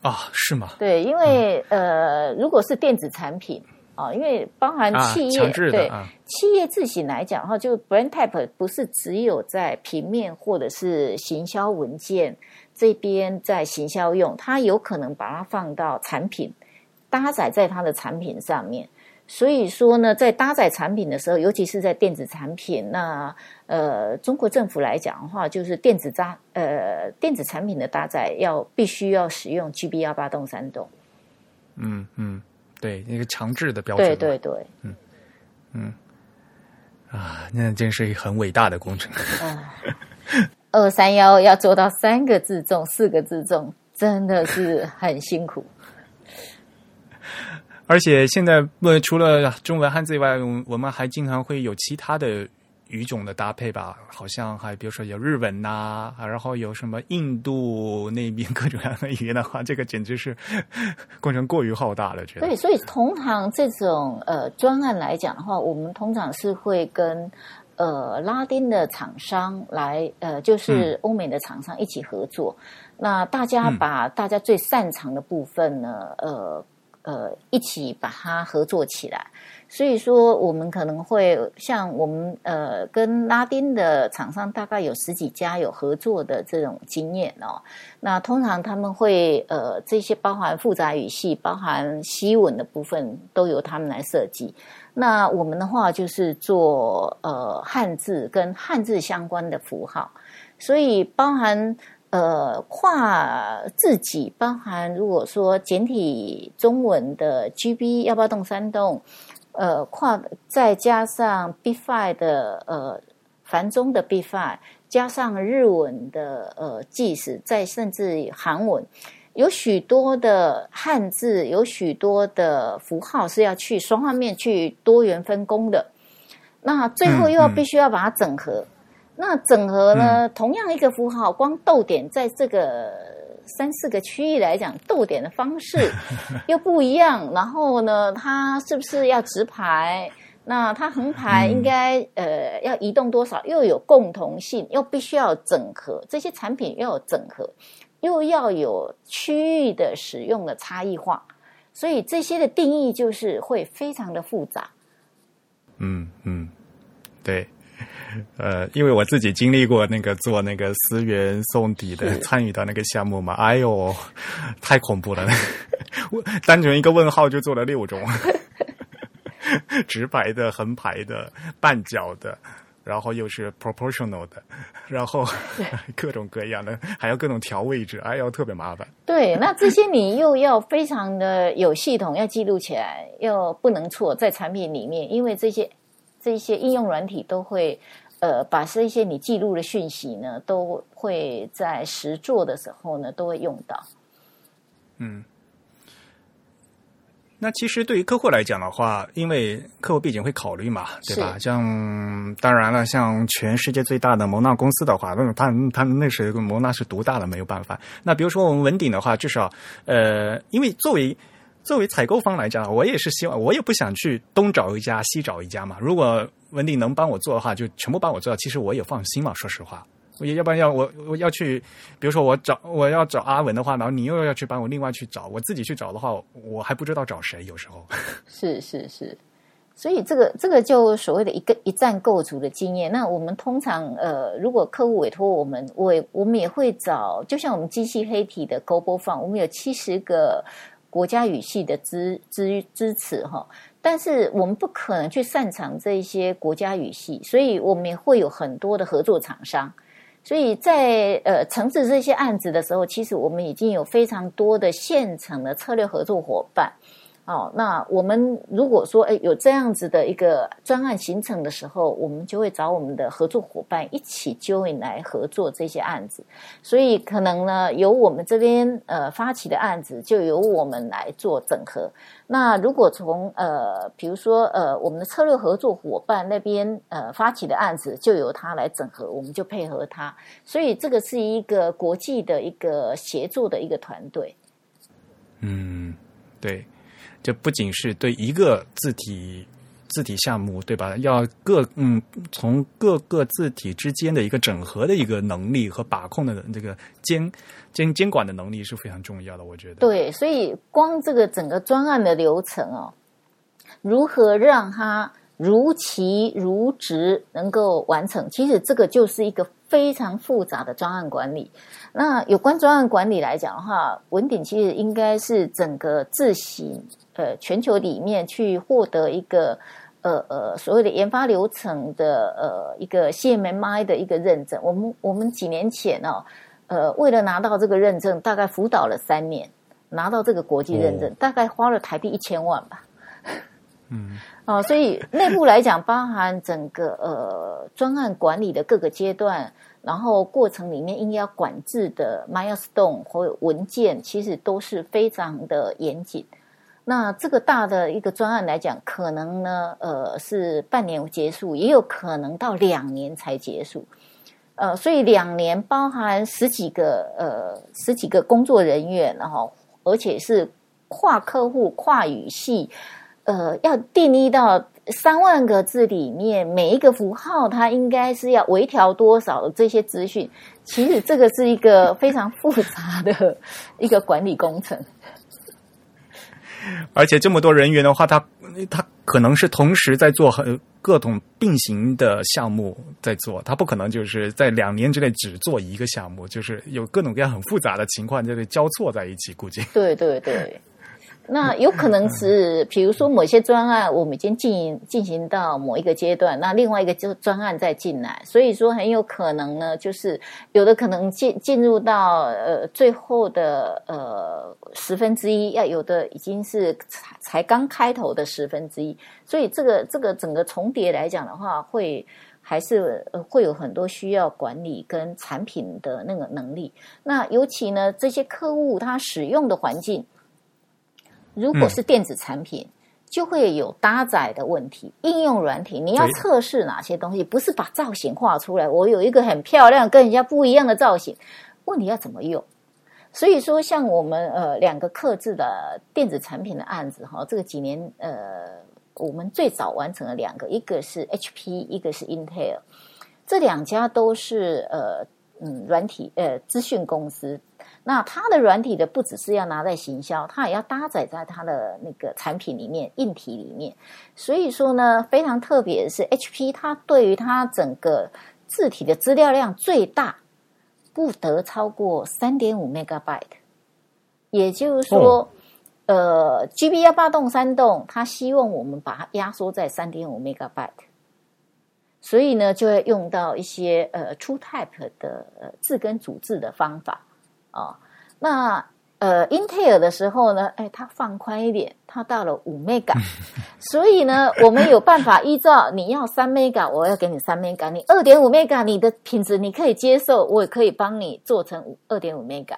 啊，是吗？对，因为呃，如果是电子产品啊，因为包含企业对企业自行来讲哈，就 brand type 不是只有在平面或者是行销文件。这边在行销用，它有可能把它放到产品搭载在它的产品上面。所以说呢，在搭载产品的时候，尤其是在电子产品，那呃，中国政府来讲的话，就是电子搭呃电子产品的搭载要必须要使用 GB 幺八栋三栋。嗯嗯，对，那个强制的标准。对对对，嗯嗯啊，那真是一个很伟大的工程。啊。二三幺要做到三个字重、四个字重，真的是很辛苦。而且现在，呃，除了中文汉字以外，我们还经常会有其他的语种的搭配吧？好像还比如说有日文呐，然后有什么印度那边各种各样的语言的话，这个简直是 工程过于浩大了。觉得对，所以通常这种呃专案来讲的话，我们通常是会跟。呃，拉丁的厂商来，呃，就是欧美的厂商一起合作。那大家把大家最擅长的部分呢，呃呃，一起把它合作起来。所以说，我们可能会像我们呃，跟拉丁的厂商大概有十几家有合作的这种经验哦。那通常他们会呃，这些包含复杂语系、包含西文的部分，都由他们来设计。那我们的话就是做呃汉字跟汉字相关的符号，所以包含呃跨字己，包含如果说简体中文的 GB 幺八栋三栋，呃跨再加上 B five 的呃繁中的 B five，加上日文的呃记事，再甚至韩文。有许多的汉字，有许多的符号是要去双方面去多元分工的。那最后又要必须要把它整合。那整合呢？同样一个符号，光逗点在这个三四个区域来讲，逗点的方式 又不一样。然后呢，它是不是要直排？那它横排应该呃要移动多少？又有共同性，又必须要整合这些产品，要有整合。又要有区域的使用的差异化，所以这些的定义就是会非常的复杂。嗯嗯，对，呃，因为我自己经历过那个做那个思源送底的，参与到那个项目嘛，哎呦，太恐怖了！单纯一个问号就做了六种，直排的、横排的、半角的。然后又是 proportional 的，然后 各种各样的，还要各种调位置，哎呦，特别麻烦。对，那这些你又要非常的有系统，要记录起来，又不能错在产品里面，因为这些这些应用软体都会呃把这些你记录的讯息呢，都会在实做的时候呢都会用到。嗯。那其实对于客户来讲的话，因为客户毕竟会考虑嘛，对吧？像当然了，像全世界最大的蒙纳公司的话，那他他那是蒙纳是独大的，没有办法。那比如说我们文鼎的话，至少呃，因为作为作为采购方来讲，我也是希望，我也不想去东找一家西找一家嘛。如果文鼎能帮我做的话，就全部帮我做，其实我也放心嘛。说实话。要不然要我我要去，比如说我找我要找阿文的话，然后你又要去帮我另外去找，我自己去找的话，我还不知道找谁。有时候是是是，所以这个这个就所谓的一个一站构筑的经验。那我们通常呃，如果客户委托我们，我我们也会找，就像我们机器黑体的 Global Fund，我们有七十个国家语系的支支支持哈，但是我们不可能去擅长这一些国家语系，所以我们也会有很多的合作厂商。所以在呃惩治这些案子的时候，其实我们已经有非常多的现成的策略合作伙伴。哦，那我们如果说诶有这样子的一个专案形成的时候，我们就会找我们的合作伙伴一起 join 来合作这些案子。所以可能呢，由我们这边呃发起的案子，就由我们来做整合。那如果从呃，比如说呃，我们的策略合作伙伴那边呃发起的案子，就由他来整合，我们就配合他。所以这个是一个国际的一个协作的一个团队。嗯，对。就不仅是对一个字体字体项目，对吧？要各嗯，从各个字体之间的一个整合的一个能力和把控的这个监监监管的能力是非常重要的。我觉得对，所以光这个整个专案的流程哦，如何让它如期如职能够完成，其实这个就是一个非常复杂的专案管理。那有关专案管理来讲的话，文鼎其实应该是整个自行。呃，全球里面去获得一个呃呃所谓的研发流程的呃一个 CMMI 的一个认证。我们我们几年前哦，呃，为了拿到这个认证，大概辅导了三年，拿到这个国际认证，大概花了台币一千万吧。嗯，哦，所以内部来讲，包含整个呃专案管理的各个阶段，然后过程里面应该要管制的 milestone 或文件，其实都是非常的严谨。那这个大的一个专案来讲，可能呢，呃，是半年结束，也有可能到两年才结束，呃，所以两年包含十几个呃十几个工作人员，然后而且是跨客户、跨语系，呃，要定义到三万个字里面每一个符号，它应该是要微调多少这些资讯，其实这个是一个非常复杂的一个管理工程。而且这么多人员的话，他他可能是同时在做很各种并行的项目在做，他不可能就是在两年之内只做一个项目，就是有各种各样很复杂的情况在交错在一起，估计。对对对。那有可能是，比如说某些专案，我们已经进进行到某一个阶段，那另外一个就专案再进来，所以说很有可能呢，就是有的可能进进入到呃最后的呃十分之一，要有的已经是才才刚开头的十分之一，所以这个这个整个重叠来讲的话，会还是会有很多需要管理跟产品的那个能力。那尤其呢，这些客户他使用的环境。如果是电子产品，就会有搭载的问题。应用软体，你要测试哪些东西？不是把造型画出来，我有一个很漂亮、跟人家不一样的造型。问题要怎么用？所以说，像我们呃两个刻制的电子产品的案子哈，这个几年呃，我们最早完成了两个，一个是 HP，一个是 Intel，这两家都是呃嗯软体呃资讯公司。那它的软体的不只是要拿在行销，它也要搭载在它的那个产品里面、硬体里面。所以说呢，非常特别的是，HP 它对于它整个字体的资料量最大不得超过三点五 megabyte，也就是说，呃呃，GB 幺八栋三栋，它希望我们把它压缩在三点五 megabyte，所以呢，就会用到一些呃 True Type 的呃字根组字的方法啊。那呃英特尔的时候呢，哎，它放宽一点，它到了五 mega，所以呢，我们有办法依照你要三 mega，我要给你三 mega，你二点五 mega，你的品质你可以接受，我也可以帮你做成二点五 mega。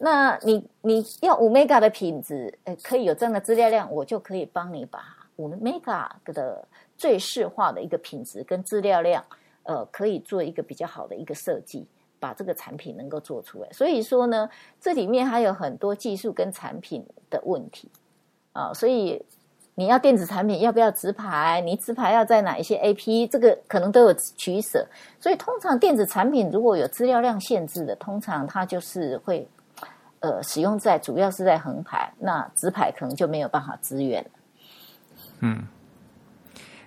那你你要五 mega 的品质，呃，可以有这样的资料量，我就可以帮你把五 mega 的最适化的一个品质跟资料量，呃，可以做一个比较好的一个设计，把这个产品能够做出来。所以说呢，这里面还有很多技术跟产品的问题啊，所以你要电子产品要不要直排？你直排要在哪一些 AP？这个可能都有取舍。所以通常电子产品如果有资料量限制的，通常它就是会。呃，使用在主要是在横排，那直排可能就没有办法支援。嗯，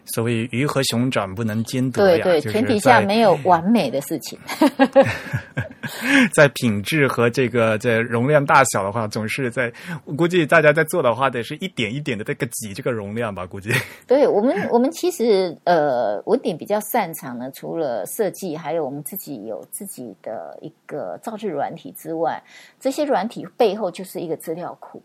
所谓鱼和熊掌不能兼得呀，对对，前提下没有完美的事情。在品质和这个在容量大小的话，总是在我估计大家在做的话，得是一点一点的这个挤这个容量吧？估计。对我们，我们其实呃，文鼎比较擅长的，除了设计，还有我们自己有自己的一个造字软体之外，这些软体背后就是一个资料库。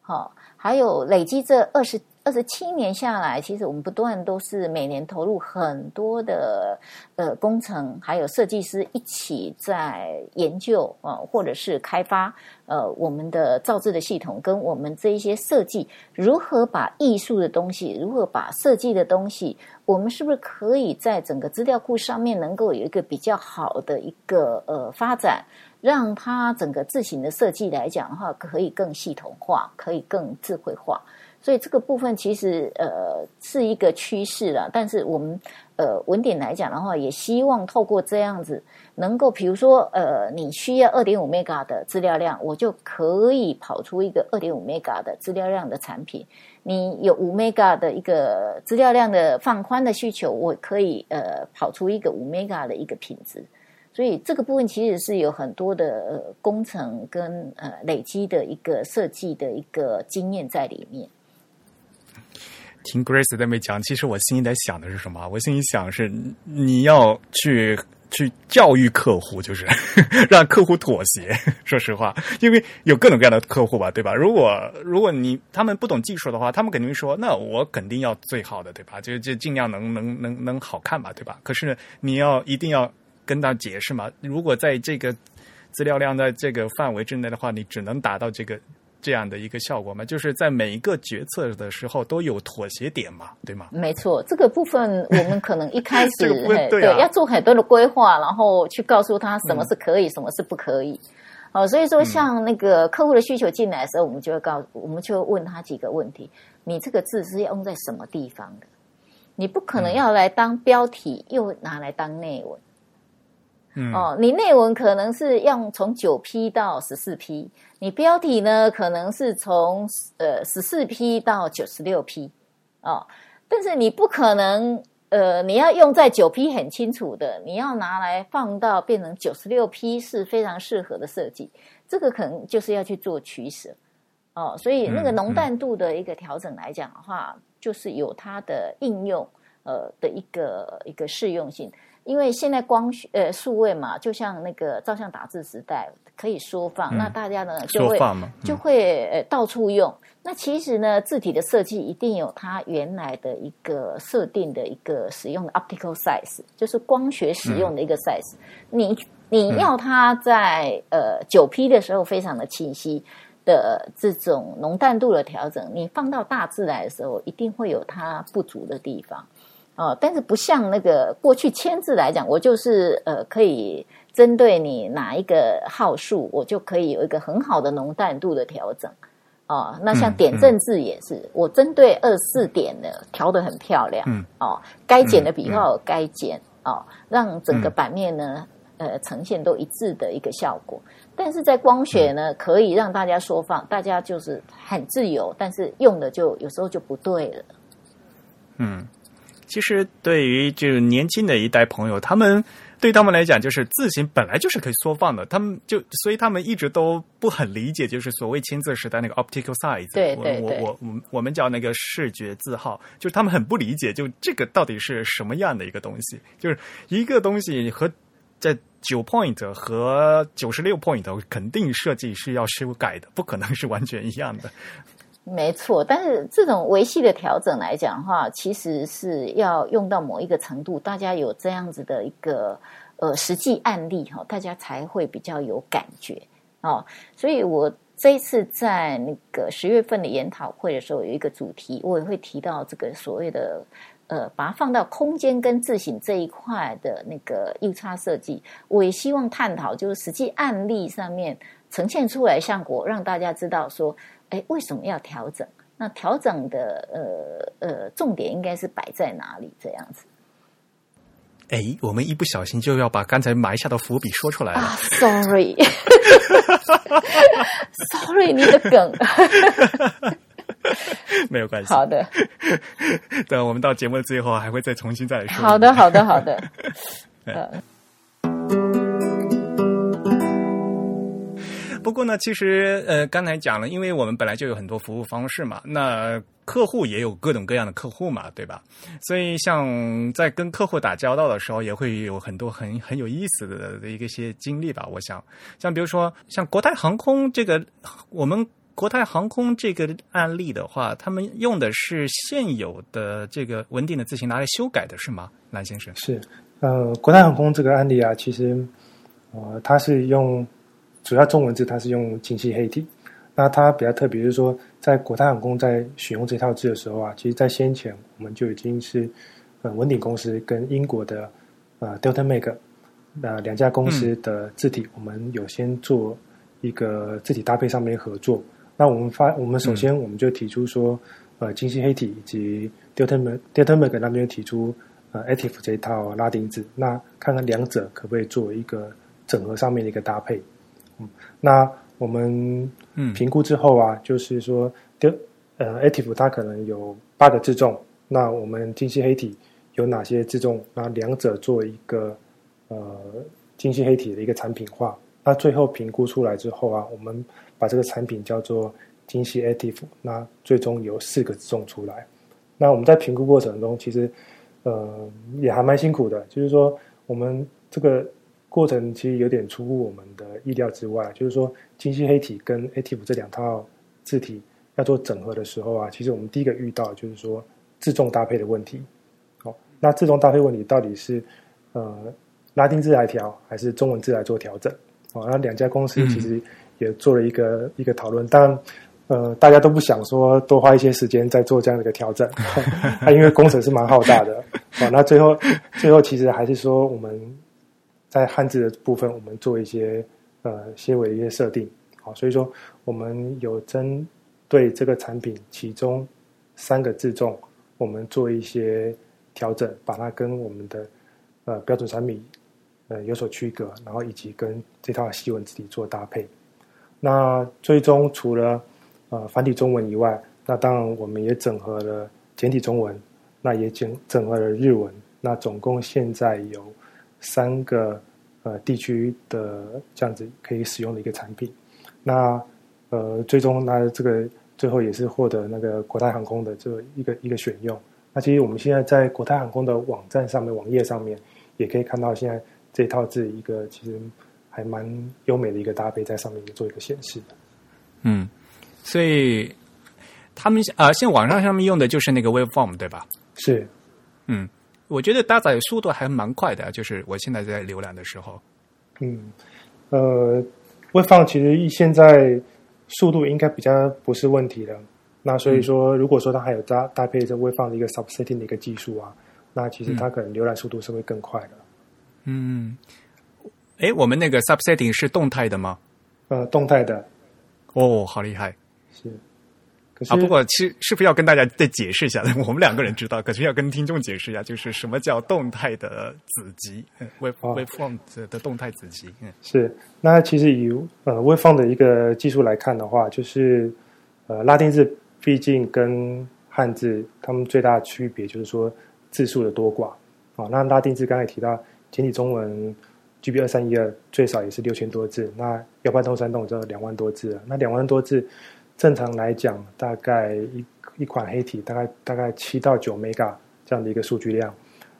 好，还有累积这二十。二十七年下来，其实我们不断都是每年投入很多的呃工程，还有设计师一起在研究啊，或者是开发呃我们的造字的系统，跟我们这一些设计如何把艺术的东西，如何把设计的东西，我们是不是可以在整个资料库上面能够有一个比较好的一个呃发展，让它整个字形的设计来讲的话，可以更系统化，可以更智慧化。所以这个部分其实呃是一个趋势了，但是我们呃文点来讲的话，也希望透过这样子，能够比如说呃你需要二点五 mega 的资料量，我就可以跑出一个二点五 mega 的资料量的产品。你有五 mega 的一个资料量的放宽的需求，我可以呃跑出一个五 mega 的一个品质。所以这个部分其实是有很多的工程跟呃累积的一个设计的一个经验在里面。听 Grace 在那边讲，其实我心里在想的是什么？我心里想是你要去去教育客户，就是 让客户妥协。说实话，因为有各种各样的客户吧，对吧？如果如果你他们不懂技术的话，他们肯定说，那我肯定要最好的，对吧？就就尽量能能能能好看吧，对吧？可是你要一定要跟他解释嘛。如果在这个资料量在这个范围之内的话，你只能达到这个。这样的一个效果嘛，就是在每一个决策的时候都有妥协点嘛，对吗？没错，这个部分我们可能一开始 对要做很多的规划，然后去告诉他什么是可以，什么是不可以。哦，所以说像那个客户的需求进来的时候，我们就会告，我们就问他几个问题：你这个字是要用在什么地方的？你不可能要来当标题，又拿来当内文。哦，你内文可能是用从九 P 到十四 P，，你标题呢可能是从呃十四 P 到九十六 P，，哦，但是你不可能呃你要用在九 P 很清楚的，你要拿来放到变成九十六 P 是非常适合的设计，这个可能就是要去做取舍，哦，所以那个浓淡度的一个调整来讲的话，就是有它的应用呃的一个一个适用性。因为现在光学呃数位嘛，就像那个照相打字时代，可以缩放，那大家呢就会就会呃到处用。那其实呢，字体的设计一定有它原来的一个设定的一个使用的 optical size，就是光学使用的一个 size。你你要它在呃九 P 的时候非常的清晰的这种浓淡度的调整，你放到大字来的时候，一定会有它不足的地方。哦，但是不像那个过去签字来讲，我就是呃可以针对你哪一个号数，我就可以有一个很好的浓淡度的调整。哦，那像点阵字也是，我针对二四点的调的很漂亮。嗯，哦，该减的笔画该减哦，让整个版面呢呃呈现都一致的一个效果。但是在光学呢，可以让大家缩放，大家就是很自由，但是用的就有时候就不对了。嗯。其实对于就是年轻的一代朋友，他们对他们来讲，就是字形本来就是可以缩放的，他们就所以他们一直都不很理解，就是所谓签字时代那个 optical size。对对对，我我我我们叫那个视觉字号，就是他们很不理解，就这个到底是什么样的一个东西？就是一个东西和在九 point 和九十六 point 肯定设计是要修改的，不可能是完全一样的。没错，但是这种维系的调整来讲的话，其实是要用到某一个程度，大家有这样子的一个呃实际案例哈，大家才会比较有感觉哦。所以我这一次在那个十月份的研讨会的时候，有一个主题，我也会提到这个所谓的呃，把它放到空间跟自省这一块的那个误差设计，我也希望探讨就是实际案例上面呈现出来效果，让大家知道说。哎，为什么要调整？那调整的呃呃重点应该是摆在哪里？这样子。哎，我们一不小心就要把刚才埋下的伏笔说出来了。Sorry，Sorry，你的梗。没有关系。好的。等我们到节目的最后，还会再重新再来说。好的，好的，好的。不过呢，其实呃，刚才讲了，因为我们本来就有很多服务方式嘛，那客户也有各种各样的客户嘛，对吧？所以像在跟客户打交道的时候，也会有很多很很有意思的的一个些经历吧。我想，像比如说像国泰航空这个，我们国泰航空这个案例的话，他们用的是现有的这个稳定的字型拿来修改的是吗，蓝先生？是，呃，国泰航空这个案例啊，其实呃，它是用。主要中文字它是用精细黑体，那它比较特别，就是说在国泰航空在选用这套字的时候啊，其实，在先前我们就已经是呃文鼎公司跟英国的呃 Delta Make 呃两家公司的字体，我们有先做一个字体搭配上面合作。那我们发，我们首先我们就提出说，呃精细黑体以及 Delta Make Delta Make 那边提出呃 Active 这一套拉丁字，那看看两者可不可以做一个整合上面的一个搭配。嗯，那我们评估之后啊，就是说，丢呃，active 它可能有八个自重，那我们精细黑体有哪些自重？那两者做一个呃精细黑体的一个产品化。那最后评估出来之后啊，我们把这个产品叫做精细 active，那最终有四个自重出来。那我们在评估过程中，其实呃也还蛮辛苦的，就是说我们这个。过程其实有点出乎我们的意料之外，就是说精细黑体跟 Active 这两套字体要做整合的时候啊，其实我们第一个遇到就是说自重搭配的问题。好，那自重搭配问题到底是呃拉丁字来调，还是中文字来做调整？哦，那两家公司其实也做了一个一个讨论，但呃大家都不想说多花一些时间在做这样的一个调整，啊，因为工程是蛮浩大的。哦，那最后最后其实还是说我们。在汉字的部分，我们做一些呃些微的一些设定，好，所以说我们有针对这个产品其中三个字重，我们做一些调整，把它跟我们的呃标准产品呃有所区隔，然后以及跟这套西文字体做搭配。那最终除了呃繁体中文以外，那当然我们也整合了简体中文，那也整整合了日文，那总共现在有。三个呃地区的这样子可以使用的一个产品，那呃最终那这个最后也是获得那个国泰航空的这个一个一个选用。那其实我们现在在国泰航空的网站上面网页上面也可以看到，现在这套字一个其实还蛮优美的一个搭配在上面做一个显示的。嗯，所以他们啊，现在网上上面用的就是那个 Waveform 对吧？是，嗯。我觉得搭载速度还蛮快的，就是我现在在浏览的时候。嗯，呃，微放其实现在速度应该比较不是问题的。那所以说，如果说它还有搭搭配着微放的一个 subsetting 的一个技术啊，那其实它可能浏览速度是会更快的。嗯，哎，我们那个 subsetting 是动态的吗？呃，动态的。哦，好厉害。是。啊，不过其实是不是要跟大家再解释一下？我们两个人知道，可是要跟听众解释一下，就是什么叫动态的子集，wave waveform 的动态子集。嗯，是。那其实以呃 waveform 的一个技术来看的话，就是呃拉丁字毕竟跟汉字它们最大的区别就是说，字数的多寡。啊，那拉丁字刚才提到简体中文 GB 二三一二最少也是六千多字，那幺八东三洞就两万多字了。那两万多字，正常来讲，大概一一款黑体大概大概七到九 mega 这样的一个数据量。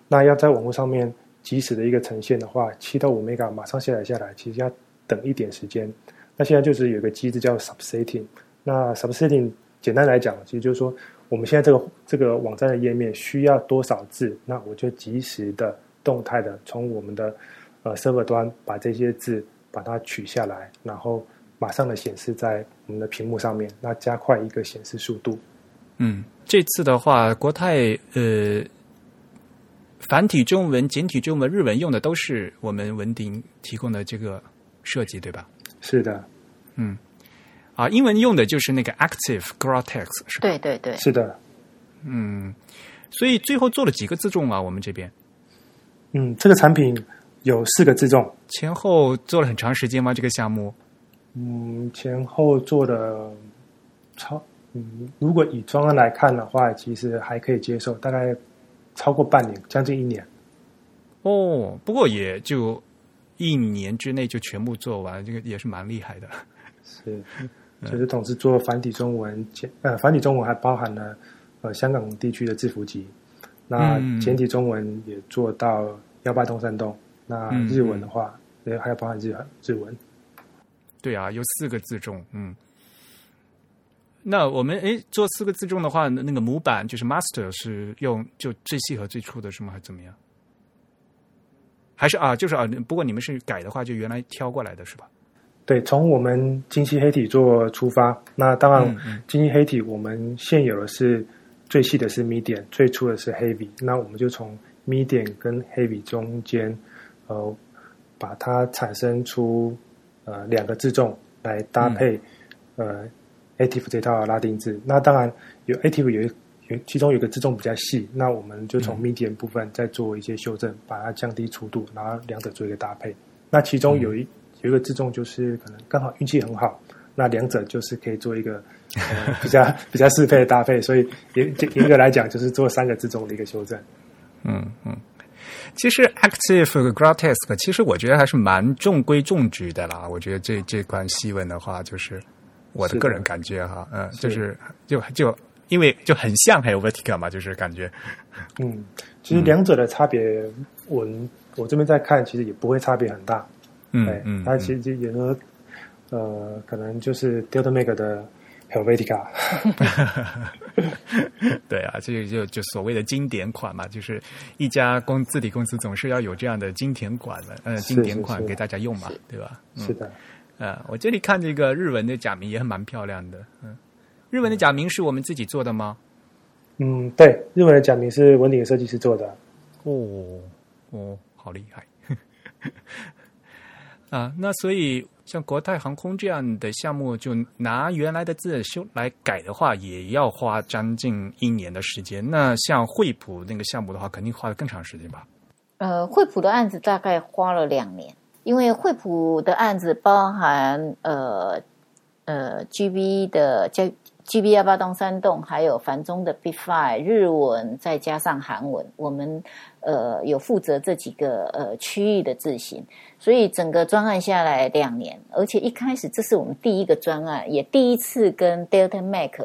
那要在网络上面及时的一个呈现的话，七到五 mega 马上下载下来，其实要等一点时间。那现在就是有个机制叫 subsetting。那 subsetting 简单来讲，其实就是说。我们现在这个这个网站的页面需要多少字？那我就及时的动态的从我们的呃 server 端把这些字把它取下来，然后马上的显示在我们的屏幕上面，那加快一个显示速度。嗯，这次的话，国泰呃繁体中文、简体中文、日文用的都是我们文鼎提供的这个设计，对吧？是的，嗯。啊，英文用的就是那个 Active GraalText 是吧？对对对，是的。嗯，所以最后做了几个自重啊？我们这边。嗯，这个产品有四个自重。前后做了很长时间吗？这个项目？嗯，前后做的超嗯，如果以专案来看的话，其实还可以接受，大概超过半年，将近一年。哦，不过也就一年之内就全部做完，这个也是蛮厉害的。是。就是同时做繁体中文简呃繁体中文还包含了呃香港地区的字符集，那简体中文也做到幺八东山洞，那日文的话也还要包含日日文。对啊，有四个字重，嗯。那我们诶做四个字重的话，那个模板就是 master 是用就最细和最初的是吗？还是怎么样？还是啊，就是啊，不过你们是改的话，就原来挑过来的是吧？对，从我们精细黑体做出发，那当然，精细黑体我们现有的是最细的是 medium，最粗的是 heavy，那我们就从 medium 跟 heavy 中间，呃，把它产生出呃两个字重来搭配呃 active 这套拉丁字。那当然有 active 有有其中有个字重比较细，那我们就从 medium 部分再做一些修正，把它降低粗度，然后两者做一个搭配。那其中有一。有一个自重就是可能刚好运气很好，那两者就是可以做一个比较比较适配的搭配，所以严严格来讲就是做三个自重的一个修正。嗯嗯，其实 Active grotesque，其实我觉得还是蛮中规中矩的啦。我觉得这这款戏文的话，就是我的个人感觉哈，嗯，就是就就因为就很像还有 Vertica 嘛，就是感觉。嗯，其实两者的差别，我我这边在看，其实也不会差别很大。嗯嗯，它其实也说，呃，可能就是 Delta Make 的 Helvetica。对啊，这个就就所谓的经典款嘛，就是一家公字体公司总是要有这样的经典款的，呃，经典款给大家用嘛，对吧？是的。呃，我这里看这个日文的假名也很蛮漂亮的，嗯，日文的假名是我们自己做的吗？嗯，对，日文的假名是文鼎设计师做的。哦哦，好厉害。啊，那所以像国泰航空这样的项目，就拿原来的字修来改的话，也要花将近一年的时间。那像惠普那个项目的话，肯定花的更长时间吧？呃，惠普的案子大概花了两年，因为惠普的案子包含呃呃 GB 的加 GB 幺八栋三栋，还有繁中的 B Five 日文，再加上韩文，我们呃有负责这几个呃区域的字型。所以整个专案下来两年，而且一开始这是我们第一个专案，也第一次跟 Delta Mac，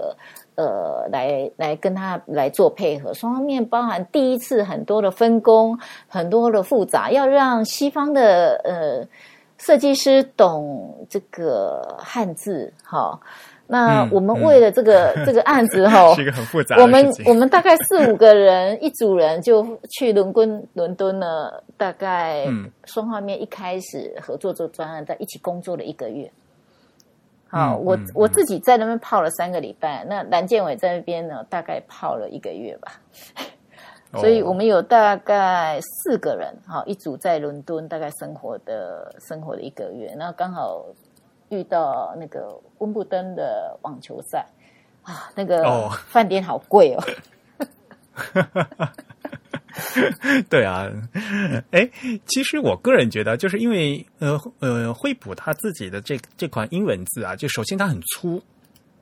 呃，来来跟他来做配合，双方面包含第一次很多的分工，很多的复杂，要让西方的呃设计师懂这个汉字，哈。那我们为了这个 这个案子哈，是一个很复杂。我们我们大概四五个人一组人就去伦敦伦敦呢，大概双方面一开始合作做专案，在一起工作了一个月。好，我我自己在那边泡了三个礼拜，那蓝建伟在那边呢，大概泡了一个月吧。所以我们有大概四个人哈，一组在伦敦大概生活的生活了一个月，那刚好。遇到那个温布登的网球赛啊，那个饭店好贵哦。对啊，哎，其实我个人觉得，就是因为呃呃，惠普他自己的这这款英文字啊，就首先它很粗，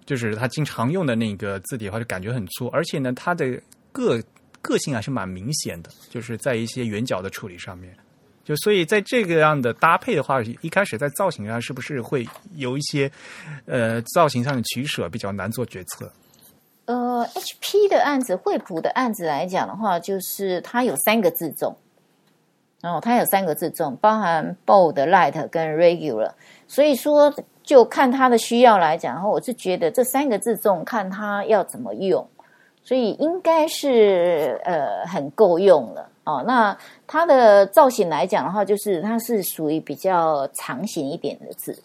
就是他经常用的那个字体的话，就感觉很粗，而且呢，它的个个性还是蛮明显的，就是在一些圆角的处理上面。就所以在这个样的搭配的话，一开始在造型上是不是会有一些呃造型上的取舍，比较难做决策？呃，HP 的案子，惠普的案子来讲的话，就是它有三个自重，然后它有三个自重，包含 Bold、Light 跟 Regular，所以说就看它的需要来讲，然后我是觉得这三个自重看它要怎么用，所以应该是呃很够用了。哦，那它的造型来讲的话，就是它是属于比较长形一点的字，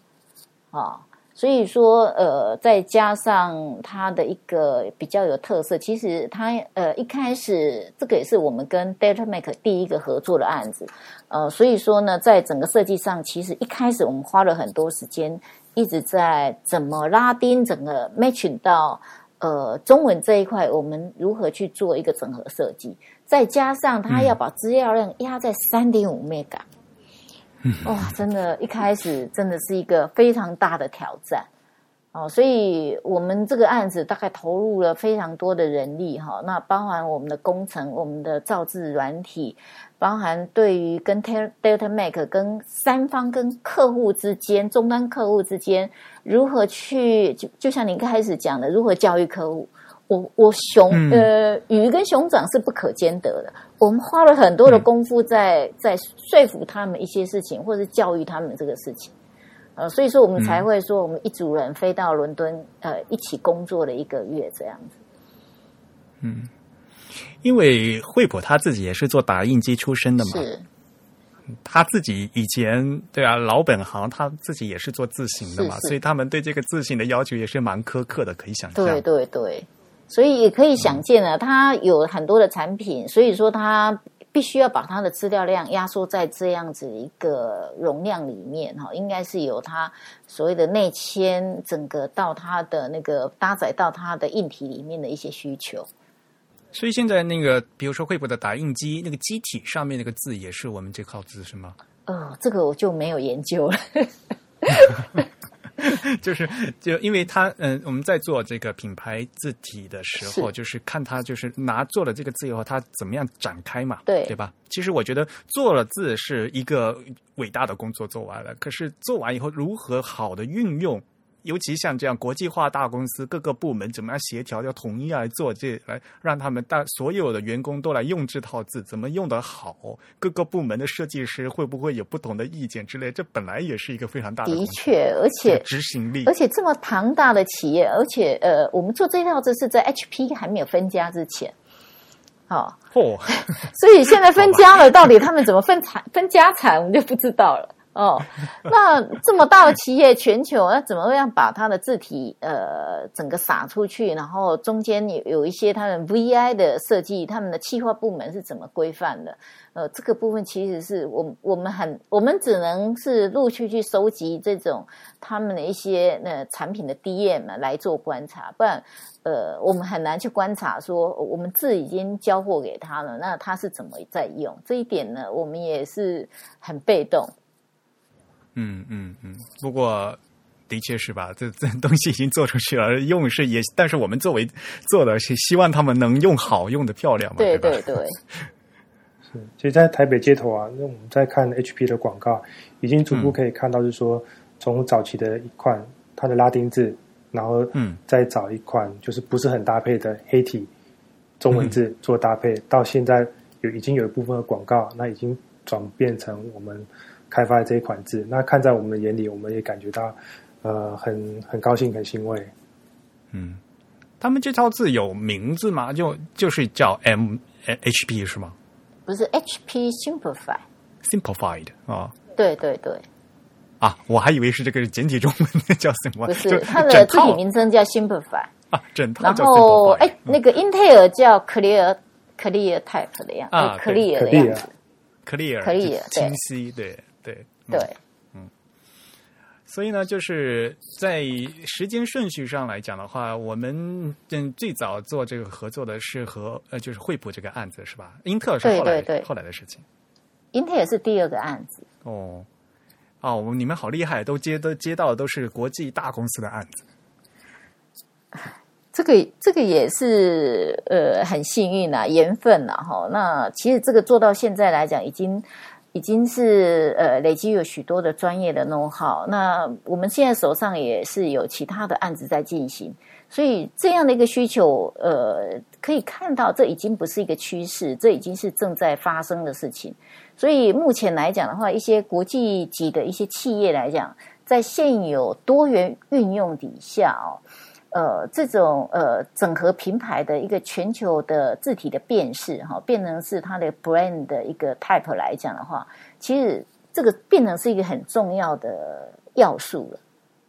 啊，所以说呃，再加上它的一个比较有特色，其实它呃一开始这个也是我们跟 Data Make 第一个合作的案子，呃，所以说呢，在整个设计上，其实一开始我们花了很多时间，一直在怎么拉丁整个 matching 到呃中文这一块，我们如何去做一个整合设计。再加上他要把资料量压在三点五 mega，哇，真的，一开始真的是一个非常大的挑战。哦，所以我们这个案子大概投入了非常多的人力哈，那包含我们的工程、我们的造字软体，包含对于跟 Delta Make 跟三方跟客户之间、终端客户之间如何去，就就像您开始讲的，如何教育客户。我我熊呃鱼跟熊掌是不可兼得的。我们花了很多的功夫在在说服他们一些事情，或者是教育他们这个事情，呃，所以说我们才会说我们一组人飞到伦敦，呃，一起工作了一个月这样子。嗯，因为惠普他自己也是做打印机出身的嘛，是，他自己以前对啊老本行，他自己也是做字型的嘛，所以他们对这个字型的要求也是蛮苛刻的，可以想象。对对对。所以也可以想见呢，它有很多的产品，所以说它必须要把它的资料量压缩在这样子一个容量里面哈，应该是有它所谓的内嵌整个到它的那个搭载到它的硬体里面的一些需求。所以现在那个，比如说惠普的打印机，那个机体上面那个字也是我们这套字是吗？哦，这个我就没有研究了。就是就因为他嗯，我们在做这个品牌字体的时候，就是看他就是拿做了这个字以后，他怎么样展开嘛，对对吧？其实我觉得做了字是一个伟大的工作做完了，可是做完以后如何好的运用？尤其像这样国际化大公司，各个部门怎么样协调，要统一来做这，来让他们大所有的员工都来用这套字，怎么用得好？各个部门的设计师会不会有不同的意见之类？这本来也是一个非常大的。的确，而且执行力，而且这么庞大的企业，而且呃，我们做这套字是在 HP 还没有分家之前，好，哦，所以现在分家了，到底他们怎么分产分家产，我们就不知道了。哦，那这么大的企业，全球那怎么样把它的字体呃整个撒出去？然后中间有有一些他们 VI 的设计，他们的企划部门是怎么规范的？呃，这个部分其实是我我们很我们只能是陆续去收集这种他们的一些呃产品的 DM 来做观察，不然呃我们很难去观察说我们字已经交货给他了，那他是怎么在用？这一点呢，我们也是很被动。嗯嗯嗯，不过的确是吧，这这东西已经做出去了，用是也，但是我们作为做的是希望他们能用好，用的漂亮嘛，对对对。是，其实，在台北街头啊，那我们在看 HP 的广告，已经逐步可以看到，就是说从早期的一款它的拉丁字，然后嗯，再找一款就是不是很搭配的黑体中文字做搭配，到现在有已经有一部分的广告，那已经转变成我们。开发的这一款字，那看在我们的眼里，我们也感觉到，呃，很很高兴，很欣慰。嗯，他们这套字有名字吗？就就是叫 M H P 是吗？不是 H P Simplify，Simplified 啊？对对对。啊，我还以为是这个简体中文叫什么？不是，它的字体名称叫 Simplify 啊，整套。然后哎，那个 Intel 叫 Clear Clear Type 的样子，Clear 的样子，Clear，Clear，清晰，对。对对，嗯，所以呢，就是在时间顺序上来讲的话，我们嗯最早做这个合作的是和呃就是惠普这个案子是吧？英特尔是后来后来的事情，英特尔是第二个案子。哦哦，你们好厉害，都接都接到的都是国际大公司的案子。这个这个也是呃很幸运啊，缘分呐哈。那其实这个做到现在来讲，已经已经是呃累积有许多的专业的 know how。那我们现在手上也是有其他的案子在进行，所以这样的一个需求，呃，可以看到这已经不是一个趋势，这已经是正在发生的事情。所以目前来讲的话，一些国际级的一些企业来讲，在现有多元运用底下哦。呃，这种呃整合品牌的一个全球的字体的辨识，哈，变成是它的 brand 的一个 type 来讲的话，其实这个变成是一个很重要的要素了。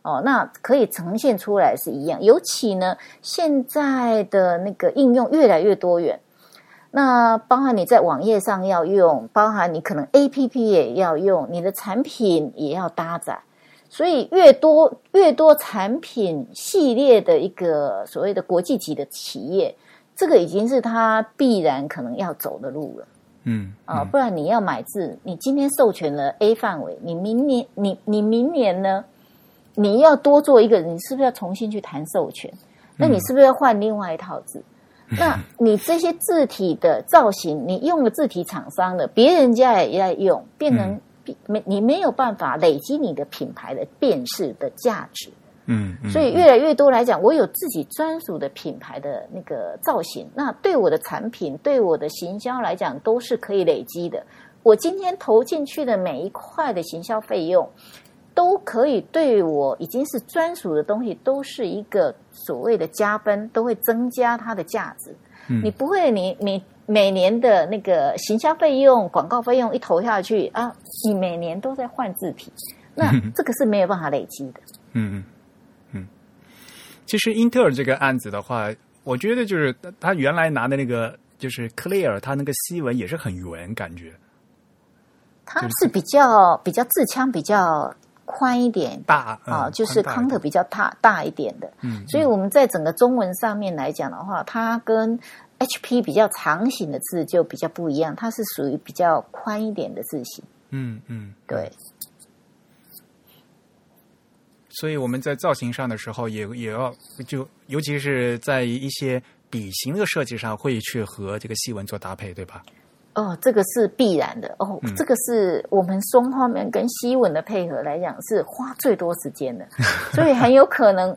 哦，那可以呈现出来是一样。尤其呢，现在的那个应用越来越多元，那包含你在网页上要用，包含你可能 A P P 也要用，你的产品也要搭载。所以，越多越多产品系列的一个所谓的国际级的企业，这个已经是它必然可能要走的路了。嗯啊，不然你要买字，你今天授权了 A 范围，你明年你你明年呢，你要多做一个，你是不是要重新去谈授权？那你是不是要换另外一套字？那你这些字体的造型，你用了字体厂商的，别人家也要用，变成。没，你没有办法累积你的品牌的辨识的价值，嗯，所以越来越多来讲，我有自己专属的品牌的那个造型，那对我的产品、对我的行销来讲，都是可以累积的。我今天投进去的每一块的行销费用，都可以对我已经是专属的东西，都是一个所谓的加分，都会增加它的价值。你不会，你你。每年的那个行销费用、广告费用一投下去啊，你每年都在换字体，那这个是没有办法累积的。嗯嗯嗯。其实英特尔这个案子的话，我觉得就是他原来拿的那个就是 Clear，他那个西文也是很圆，感觉。它是比较比较字腔比较宽一点，大啊，就是康特比较大大一点的。嗯，所以我们在整个中文上面来讲的话，它跟 HP 比较长形的字就比较不一样，它是属于比较宽一点的字型。嗯嗯，对。所以我们在造型上的时候，也也要就，尤其是在一些笔形的设计上，会去和这个细纹做搭配，对吧？哦，这个是必然的。哦，这个是我们双方面跟西文的配合来讲，是花最多时间的，所以很有可能。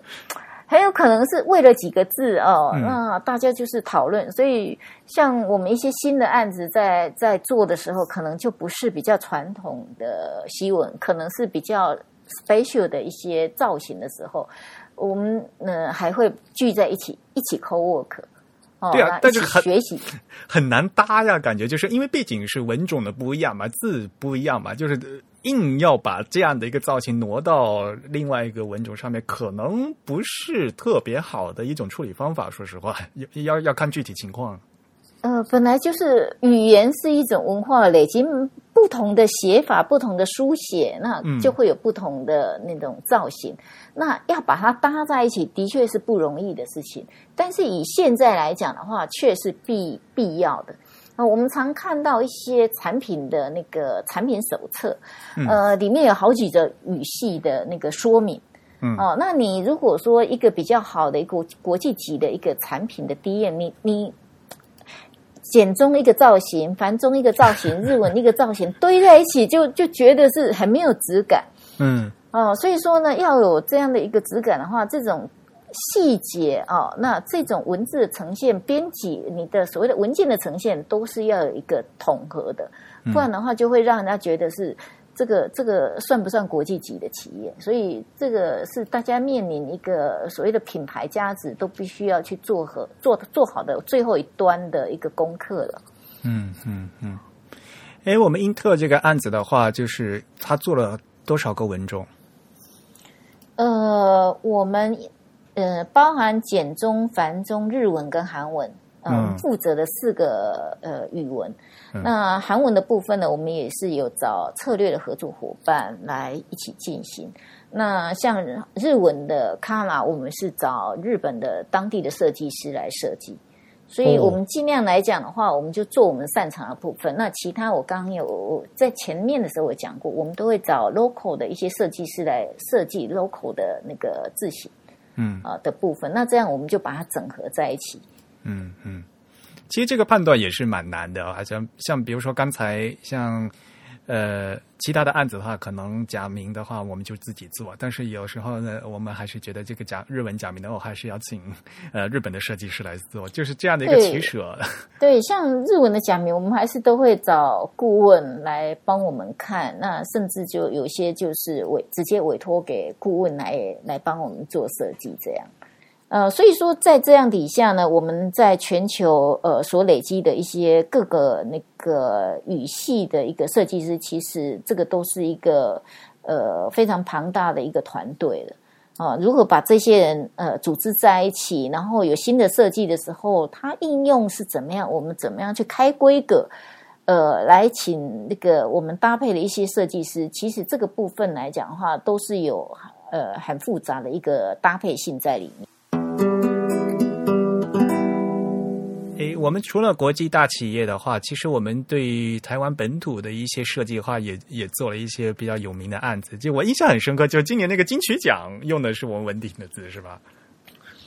很有可能是为了几个字哦，那大家就是讨论。所以，像我们一些新的案子在在做的时候，可能就不是比较传统的西文，可能是比较 special 的一些造型的时候，我们呢还会聚在一起一起 co work。对啊，但是很学习很难搭呀，感觉就是因为背景是文种的不一样嘛，字不一样嘛，就是。硬要把这样的一个造型挪到另外一个文种上面，可能不是特别好的一种处理方法。说实话，要要要看具体情况。呃，本来就是语言是一种文化累积，不同的写法、不同的书写，那就会有不同的那种造型。那要把它搭在一起，的确是不容易的事情。但是以现在来讲的话，却是必必要的。啊，我们常看到一些产品的那个产品手册，呃，里面有好几个语系的那个说明。嗯，哦，那你如果说一个比较好的一个国际级的一个产品的 D M，你你简中一个造型，繁中一个造型，日文一个造型堆在一起，就就觉得是很没有质感。嗯，哦，所以说呢，要有这样的一个质感的话，这种。细节啊，那这种文字的呈现、编辑，你的所谓的文件的呈现，都是要有一个统合的，不然的话，就会让人家觉得是这个这个算不算国际级的企业？所以这个是大家面临一个所谓的品牌价值，都必须要去做和做做好的最后一端的一个功课了。嗯嗯嗯。哎，我们英特这个案子的话，就是他做了多少个文种？呃，我们。呃，包含简中、繁中、日文跟韩文，嗯，负责的四个呃语文。那韩文的部分呢，我们也是有找策略的合作伙伴来一起进行。那像日文的卡拉，我们是找日本的当地的设计师来设计。所以我们尽量来讲的话，我们就做我们擅长的部分。那其他我刚刚有在前面的时候我讲过，我们都会找 local 的一些设计师来设计 local 的那个字型。嗯啊的部分，那这样我们就把它整合在一起。嗯嗯，其实这个判断也是蛮难的，好像像比如说刚才像呃其他的案子的话，可能假名的话我们就自己做，但是有时候呢，我们还是觉得这个假日文假名的话，还是要请呃日本的设计师来做，就是这样的一个取舍。对，像日文的假名，我们还是都会找顾问来帮我们看。那甚至就有些就是委直接委托给顾问来来帮我们做设计，这样。呃，所以说在这样底下呢，我们在全球呃所累积的一些各个那个语系的一个设计师，其实这个都是一个呃非常庞大的一个团队了。啊，如何把这些人呃组织在一起，然后有新的设计的时候，它应用是怎么样？我们怎么样去开规格？呃，来请那个我们搭配的一些设计师，其实这个部分来讲的话，都是有呃很复杂的一个搭配性在里面。诶，我们除了国际大企业的话，其实我们对台湾本土的一些设计的话，也也做了一些比较有名的案子。就我印象很深刻，就今年那个金曲奖用的是我们文鼎的字，是吧？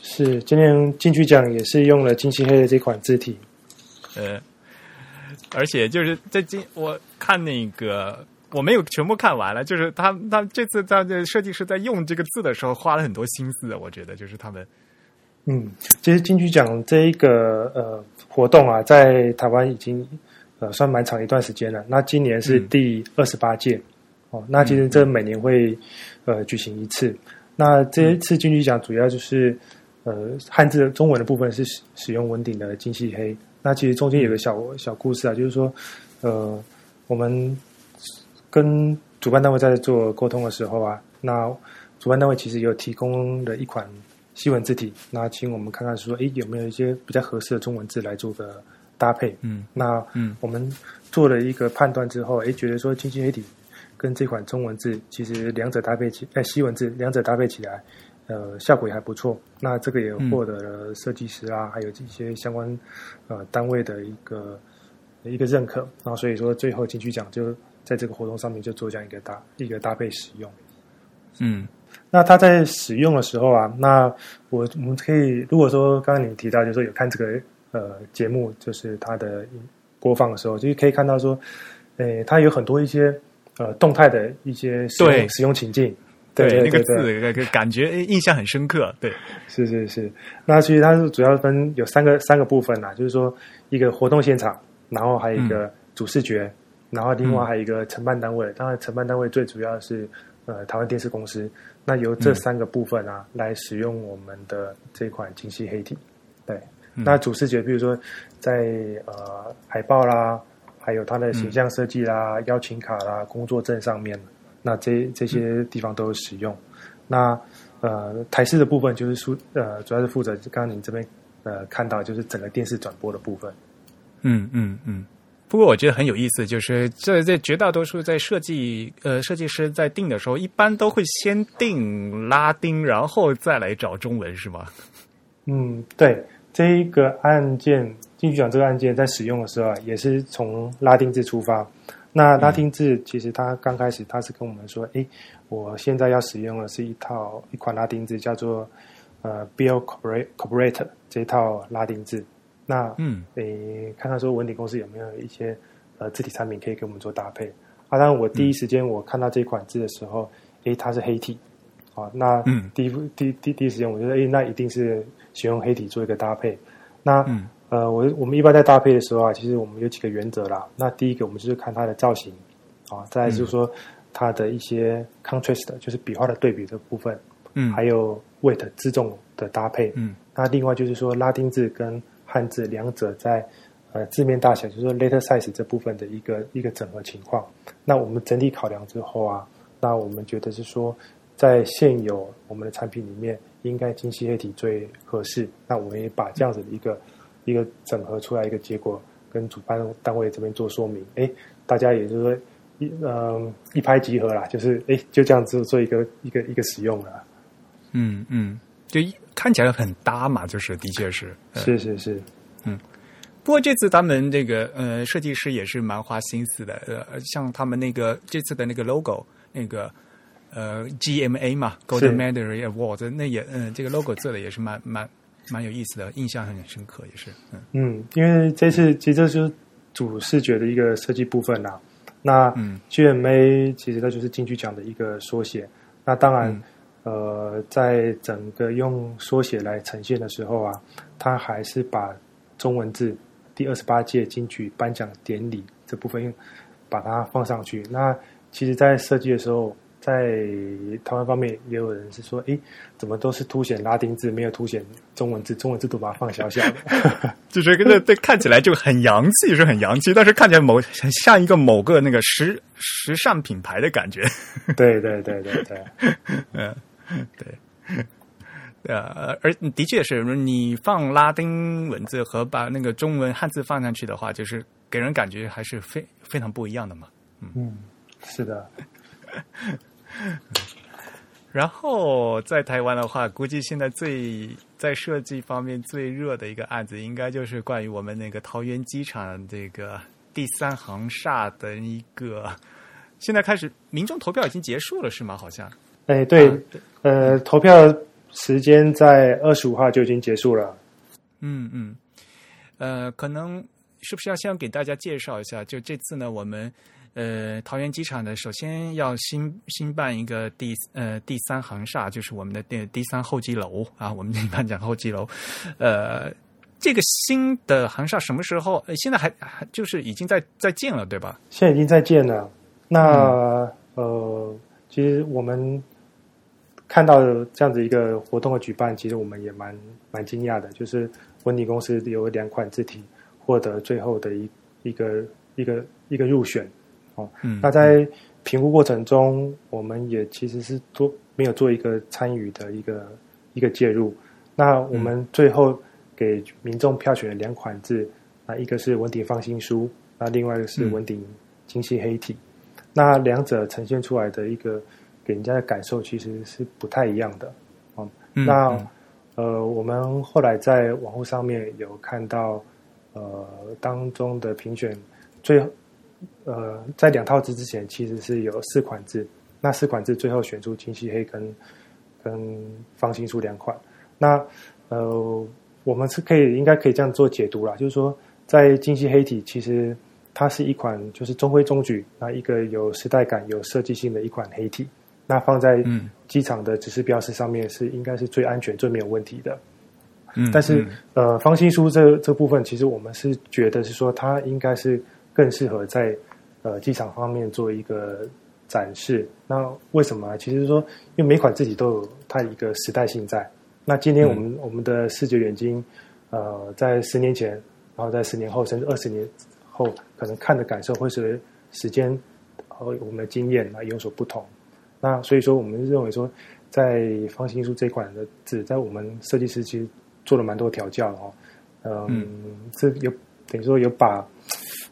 是今年金曲奖也是用了金漆黑的这款字体。呃，而且就是在今我看那个我没有全部看完了，就是他他这次他的设计师在用这个字的时候花了很多心思，我觉得就是他们嗯，其实金曲奖这一个呃活动啊，在台湾已经呃算蛮长一段时间了。那今年是第二十八届、哦，那其实这每年会呃举行一次。那这一次金曲奖主要就是呃汉字中文的部分是使使用文鼎的金漆黑。那其实中间有个小小故事啊，就是说呃我们跟主办单位在做沟通的时候啊，那主办单位其实有提供了一款。西文字体，那请我们看看说，诶，有没有一些比较合适的中文字来做个搭配？嗯，那嗯，我们做了一个判断之后，诶，觉得说清新黑体跟这款中文字其实两者搭配起，哎，西文字两者搭配起来，呃，效果也还不错。那这个也获得了设计师啊，还有一些相关呃单位的一个一个认可。然后所以说，最后金曲奖就在这个活动上面就做这样一个搭一个搭配使用。嗯。那它在使用的时候啊，那我我们可以如果说刚刚你提到，就是说有看这个呃节目，就是它的播放的时候，就是可以看到说，诶，它有很多一些呃动态的一些使用使用情境，对那个字那个感觉印象很深刻，对，是是是。那其实它是主要分有三个三个部分呐，就是说一个活动现场，然后还有一个主视觉，然后另外还有一个承办单位，当然承办单位最主要是呃台湾电视公司。那由这三个部分啊、嗯、来使用我们的这款精细黑体，对。嗯、那主视觉，比如说在呃海报啦，还有它的形象设计啦、嗯、邀请卡啦、工作证上面，那这这些地方都有使用。嗯、那呃台式的部分就是负呃主要是负责刚刚您这边呃看到就是整个电视转播的部分。嗯嗯嗯。不过我觉得很有意思，就是这在绝大多数在设计呃设计师在定的时候，一般都会先定拉丁，然后再来找中文，是吗？嗯，对，这一个案件金曲奖这个案件在使用的时候啊，也是从拉丁字出发。那拉丁字其实它刚开始它是跟我们说，诶，我现在要使用的是一套一款拉丁字，叫做呃 Bill Corporate Corporate 这一套拉丁字。那嗯，诶，看看说文鼎公司有没有一些呃字体产品可以给我们做搭配啊？当然，我第一时间我看到这款字的时候，诶，它是黑体啊。那嗯，第一第第第一时间我觉得，诶，那一定是选用黑体做一个搭配。那嗯，呃，我我们一般在搭配的时候啊，其实我们有几个原则啦。那第一个，我们就是看它的造型啊，再来就是说它的一些 contrast，就是笔画的对比的部分，嗯，还有 weight 自重的搭配，嗯。那另外就是说拉丁字跟汉字两者在呃字面大小，就是说 letter size 这部分的一个一个整合情况。那我们整体考量之后啊，那我们觉得是说，在现有我们的产品里面，应该精细黑体最合适。那我们也把这样子的一个一个整合出来一个结果，跟主办单位这边做说明。哎，大家也就是说一嗯一拍即合啦，就是哎就这样子做一个一个一个使用了。嗯嗯。就一看起来很搭嘛，就是的确是，是是是，嗯。不过这次他们这个呃设计师也是蛮花心思的，呃，像他们那个这次的那个 logo，那个呃 GMA 嘛，Golden Medal Award，那也嗯，这个 logo 做的也是蛮蛮蛮有意思的，印象很深刻，也是嗯嗯，因为这次其实这就是主视觉的一个设计部分啦。那嗯 GMA 其实它就是金曲奖的一个缩写。那当然，嗯呃，在整个用缩写来呈现的时候啊，他还是把中文字第二十八届金曲颁奖典礼这部分把它放上去。那其实，在设计的时候，在台湾方面也有人是说，诶，怎么都是凸显拉丁字，没有凸显中文字，中文字都把它放小小的。就是这这看起来就很洋气，是很洋气，但是看起来某很像一个某个那个时时尚品牌的感觉。对对对对对，嗯，对。呃，而的确是你放拉丁文字和把那个中文汉字放上去的话，就是给人感觉还是非非常不一样的嘛。嗯，是的。然后在台湾的话，估计现在最在设计方面最热的一个案子，应该就是关于我们那个桃园机场这个第三航厦的一个。现在开始，民众投票已经结束了，是吗？好像。哎，对，呃，投票时间在二十五号就已经结束了。嗯嗯，呃，可能是不是要先给大家介绍一下？就这次呢，我们。呃，桃园机场呢，首先要新新办一个第呃第三航厦，就是我们的第第三候机楼啊，我们一般讲候机楼。呃，这个新的航厦什么时候？现在还还就是已经在在建了，对吧？现在已经在建了。那呃，其实我们看到这样子一个活动的举办，其实我们也蛮蛮惊讶的。就是温迪公司有两款字体获得最后的一一个一个一个入选。哦，那在评估过程中，我们也其实是做没有做一个参与的一个一个介入。那我们最后给民众票选了两款字，那，一个是文鼎放心书，那另外一个是文鼎精细黑体。那两者呈现出来的一个给人家的感受其实是不太一样的。哦，那呃，我们后来在网络上面有看到，呃，当中的评选最。呃，在两套字之前，其实是有四款字。那四款字最后选出清晰黑跟跟方心书两款。那呃，我们是可以应该可以这样做解读啦，就是说，在精细黑体，其实它是一款就是中规中矩，那一个有时代感、有设计性的一款黑体。那放在机场的指示标识上面，是应该是最安全、最没有问题的。嗯，但是呃，方心书这这部分，其实我们是觉得是说，它应该是。更适合在呃机场方面做一个展示。那为什么？其实说，因为每款自己都有它一个时代性在。那今天我们我们的视觉眼睛，呃，在十年前，然后在十年后，甚至二十年后，可能看的感受会随时间和我们的经验啊有所不同。那所以说，我们认为说，在方心术这款的纸，在我们设计师其实做了蛮多调教哦。嗯，是有等于说有把。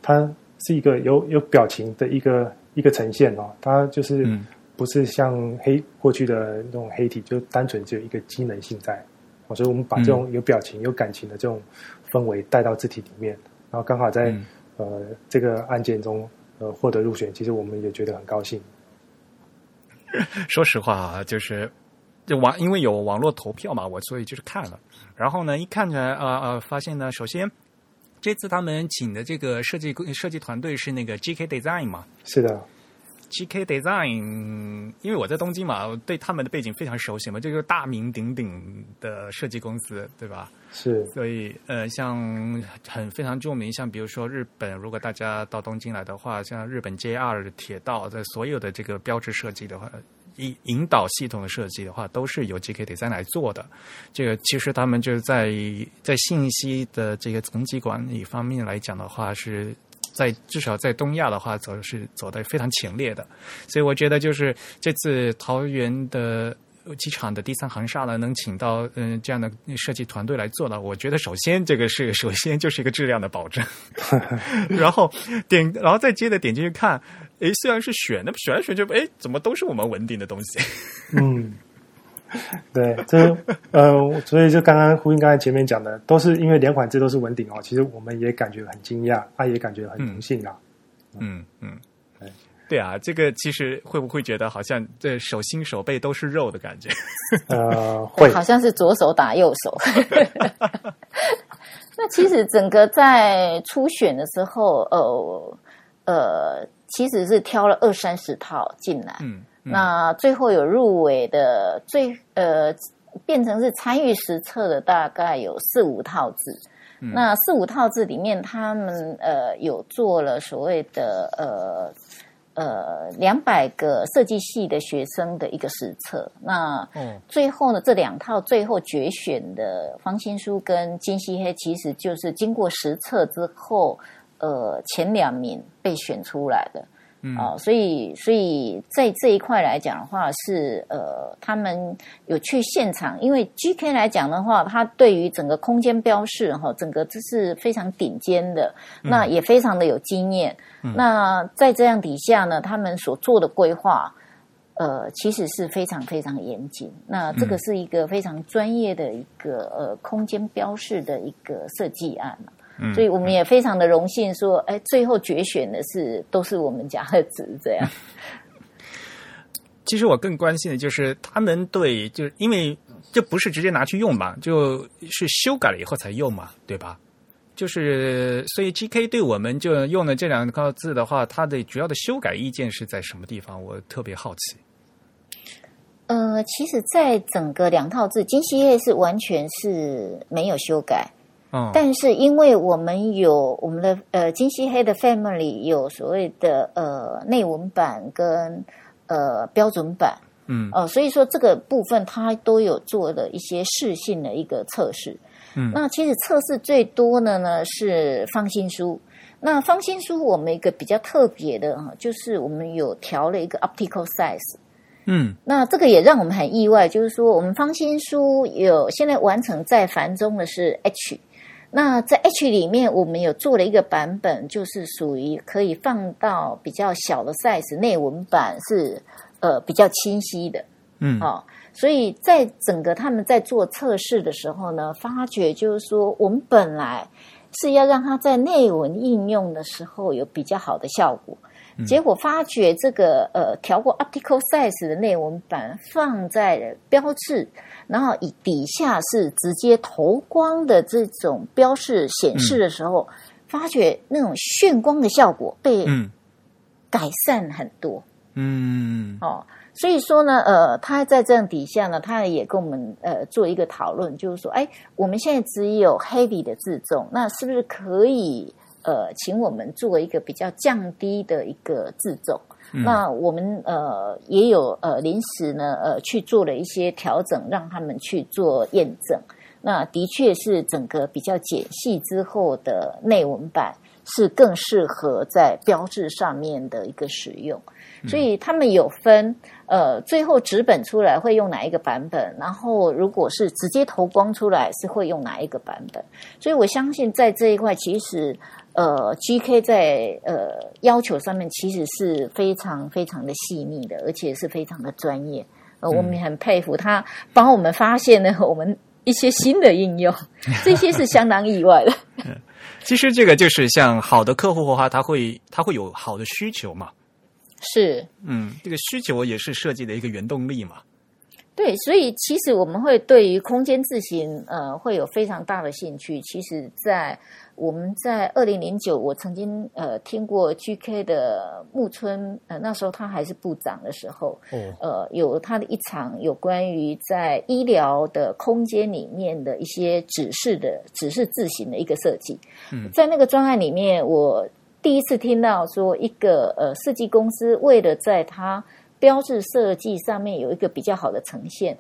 它是一个有有表情的一个一个呈现哦，它就是不是像黑过去的那种黑体，就单纯只有一个机能性在，哦所以我们把这种有表情、有感情的这种氛围带到字体里面，然后刚好在呃这个案件中呃获得入选，其实我们也觉得很高兴。说实话啊，就是就网因为有网络投票嘛，我所以就是看了，然后呢一看着啊啊，发现呢，首先。这次他们请的这个设计设计团队是那个 GK Design 嘛？是的，GK Design，因为我在东京嘛，我对他们的背景非常熟悉嘛，这就是大名鼎鼎的设计公司，对吧？是，所以呃，像很非常著名，像比如说日本，如果大家到东京来的话，像日本 JR 的铁道，在所有的这个标志设计的话。引引导系统的设计的话，都是由 GK Design 来做的。这个其实他们就是在在信息的这个层级管理方面来讲的话，是在至少在东亚的话，走是走的非常前列的。所以我觉得，就是这次桃园的。机场的第三航厦呢，能请到嗯这样的设计团队来做呢，我觉得首先这个是首先就是一个质量的保证，然后点然后再接着点进去看，诶，虽然是选，那么选来选去，诶，怎么都是我们文定的东西？嗯，对，这呃，所以就刚刚呼应刚才前面讲的，都是因为两款字都是文鼎哦，其实我们也感觉很惊讶，他也感觉很荣幸啊。嗯嗯，对。对啊，这个其实会不会觉得好像这手心手背都是肉的感觉？呃，会，好像是左手打右手。那其实整个在初选的时候，呃呃，其实是挑了二三十套进来。嗯，那最后有入围的，最呃变成是参与实测的，大概有四五套字。那四五套字里面，他们呃有做了所谓的呃呃两百个设计系的学生的一个实测。那最后呢，这两套最后决选的方心书跟金希黑，其实就是经过实测之后，呃前两名被选出来的。哦，所以所以在这一块来讲的话，是呃，他们有去现场，因为 GK 来讲的话，它对于整个空间标示哈，整个这是非常顶尖的，那也非常的有经验。那在这样底下呢，他们所做的规划，呃，其实是非常非常严谨。那这个是一个非常专业的一个呃空间标示的一个设计案所以我们也非常的荣幸，说，哎，最后决选的是都是我们家的子这样。其实我更关心的就是他们对，就是因为这不是直接拿去用嘛，就是修改了以后才用嘛，对吧？就是所以 GK 对我们就用了这两个字的话，它的主要的修改意见是在什么地方？我特别好奇。呃，其实，在整个两套字，金希叶是完全是没有修改。但是因为我们有我们的呃金希黑的 family 有所谓的呃内文版跟呃标准版，嗯。哦，所以说这个部分它都有做了一些试性的一个测试，嗯，那其实测试最多的呢是方心书，那方心书我们一个比较特别的哈，就是我们有调了一个 optical size，嗯，那这个也让我们很意外，就是说我们方心书有现在完成在繁中的是 H。那在 H 里面，我们有做了一个版本，就是属于可以放到比较小的 size，内文版是呃比较清晰的，嗯，好，所以在整个他们在做测试的时候呢，发觉就是说，我们本来是要让它在内文应用的时候有比较好的效果。结果发觉这个呃调过 optical size 的内文版放在标志，然后以底下是直接投光的这种标示显示的时候，发觉那种炫光的效果被改善很多。嗯，哦，所以说呢，呃，他在这样底下呢，他也跟我们呃做一个讨论，就是说，哎，我们现在只有 heavy 的自重，那是不是可以？呃，请我们做一个比较降低的一个自重，那我们呃也有呃临时呢呃去做了一些调整，让他们去做验证。那的确是整个比较简细之后的内文版是更适合在标志上面的一个使用。所以他们有分呃，最后纸本出来会用哪一个版本，然后如果是直接投光出来是会用哪一个版本。所以我相信在这一块其实。呃，GK 在呃要求上面其实是非常非常的细腻的，而且是非常的专业。呃，我们也很佩服他帮我们发现了我们一些新的应用，这些是相当意外的。其实这个就是像好的客户的话，他会他会有好的需求嘛？是，嗯，这个需求也是设计的一个原动力嘛。对，所以其实我们会对于空间字型呃会有非常大的兴趣。其实，在我们在二零零九，我曾经呃听过 GK 的木村，呃那时候他还是部长的时候，呃有他的一场有关于在医疗的空间里面的一些指示的指示字型的一个设计。嗯在那个专案里面，我第一次听到说一个呃设计公司为了在它标志设计上面有一个比较好的呈现，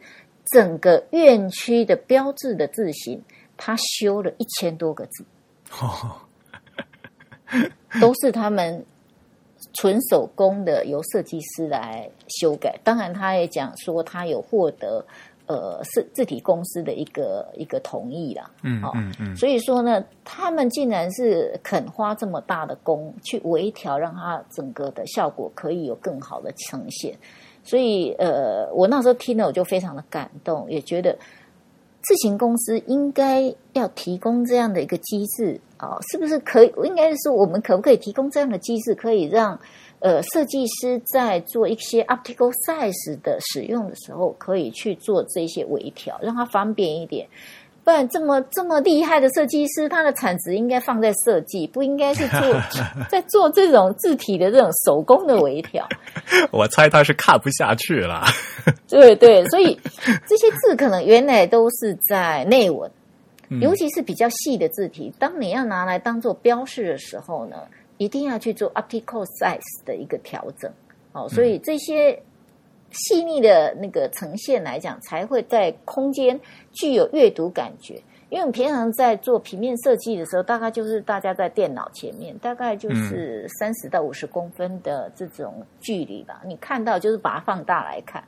整个院区的标志的字型，他修了一千多个字。哦，都是他们纯手工的，由设计师来修改。当然，他也讲说他有获得呃是字体公司的一个一个同意啦。嗯嗯嗯。所以说呢，他们竟然是肯花这么大的功去微调，让它整个的效果可以有更好的呈现。所以呃，我那时候听了我就非常的感动，也觉得。自行公司应该要提供这样的一个机制啊，是不是可以？应该是，我们可不可以提供这样的机制，可以让呃，设计师在做一些 optical size 的使用的时候，可以去做这些微调，让它方便一点。不然这么这么厉害的设计师，他的产值应该放在设计，不应该是做 在做这种字体的这种手工的微调。我猜他是看不下去了。对对，所以这些字可能原来都是在内文，尤其是比较细的字体，当你要拿来当做标示的时候呢，一定要去做 optical size 的一个调整。哦，所以这些。细腻的那个呈现来讲，才会在空间具有阅读感觉。因为我们平常在做平面设计的时候，大概就是大家在电脑前面，大概就是三十到五十公分的这种距离吧。你看到就是把它放大来看，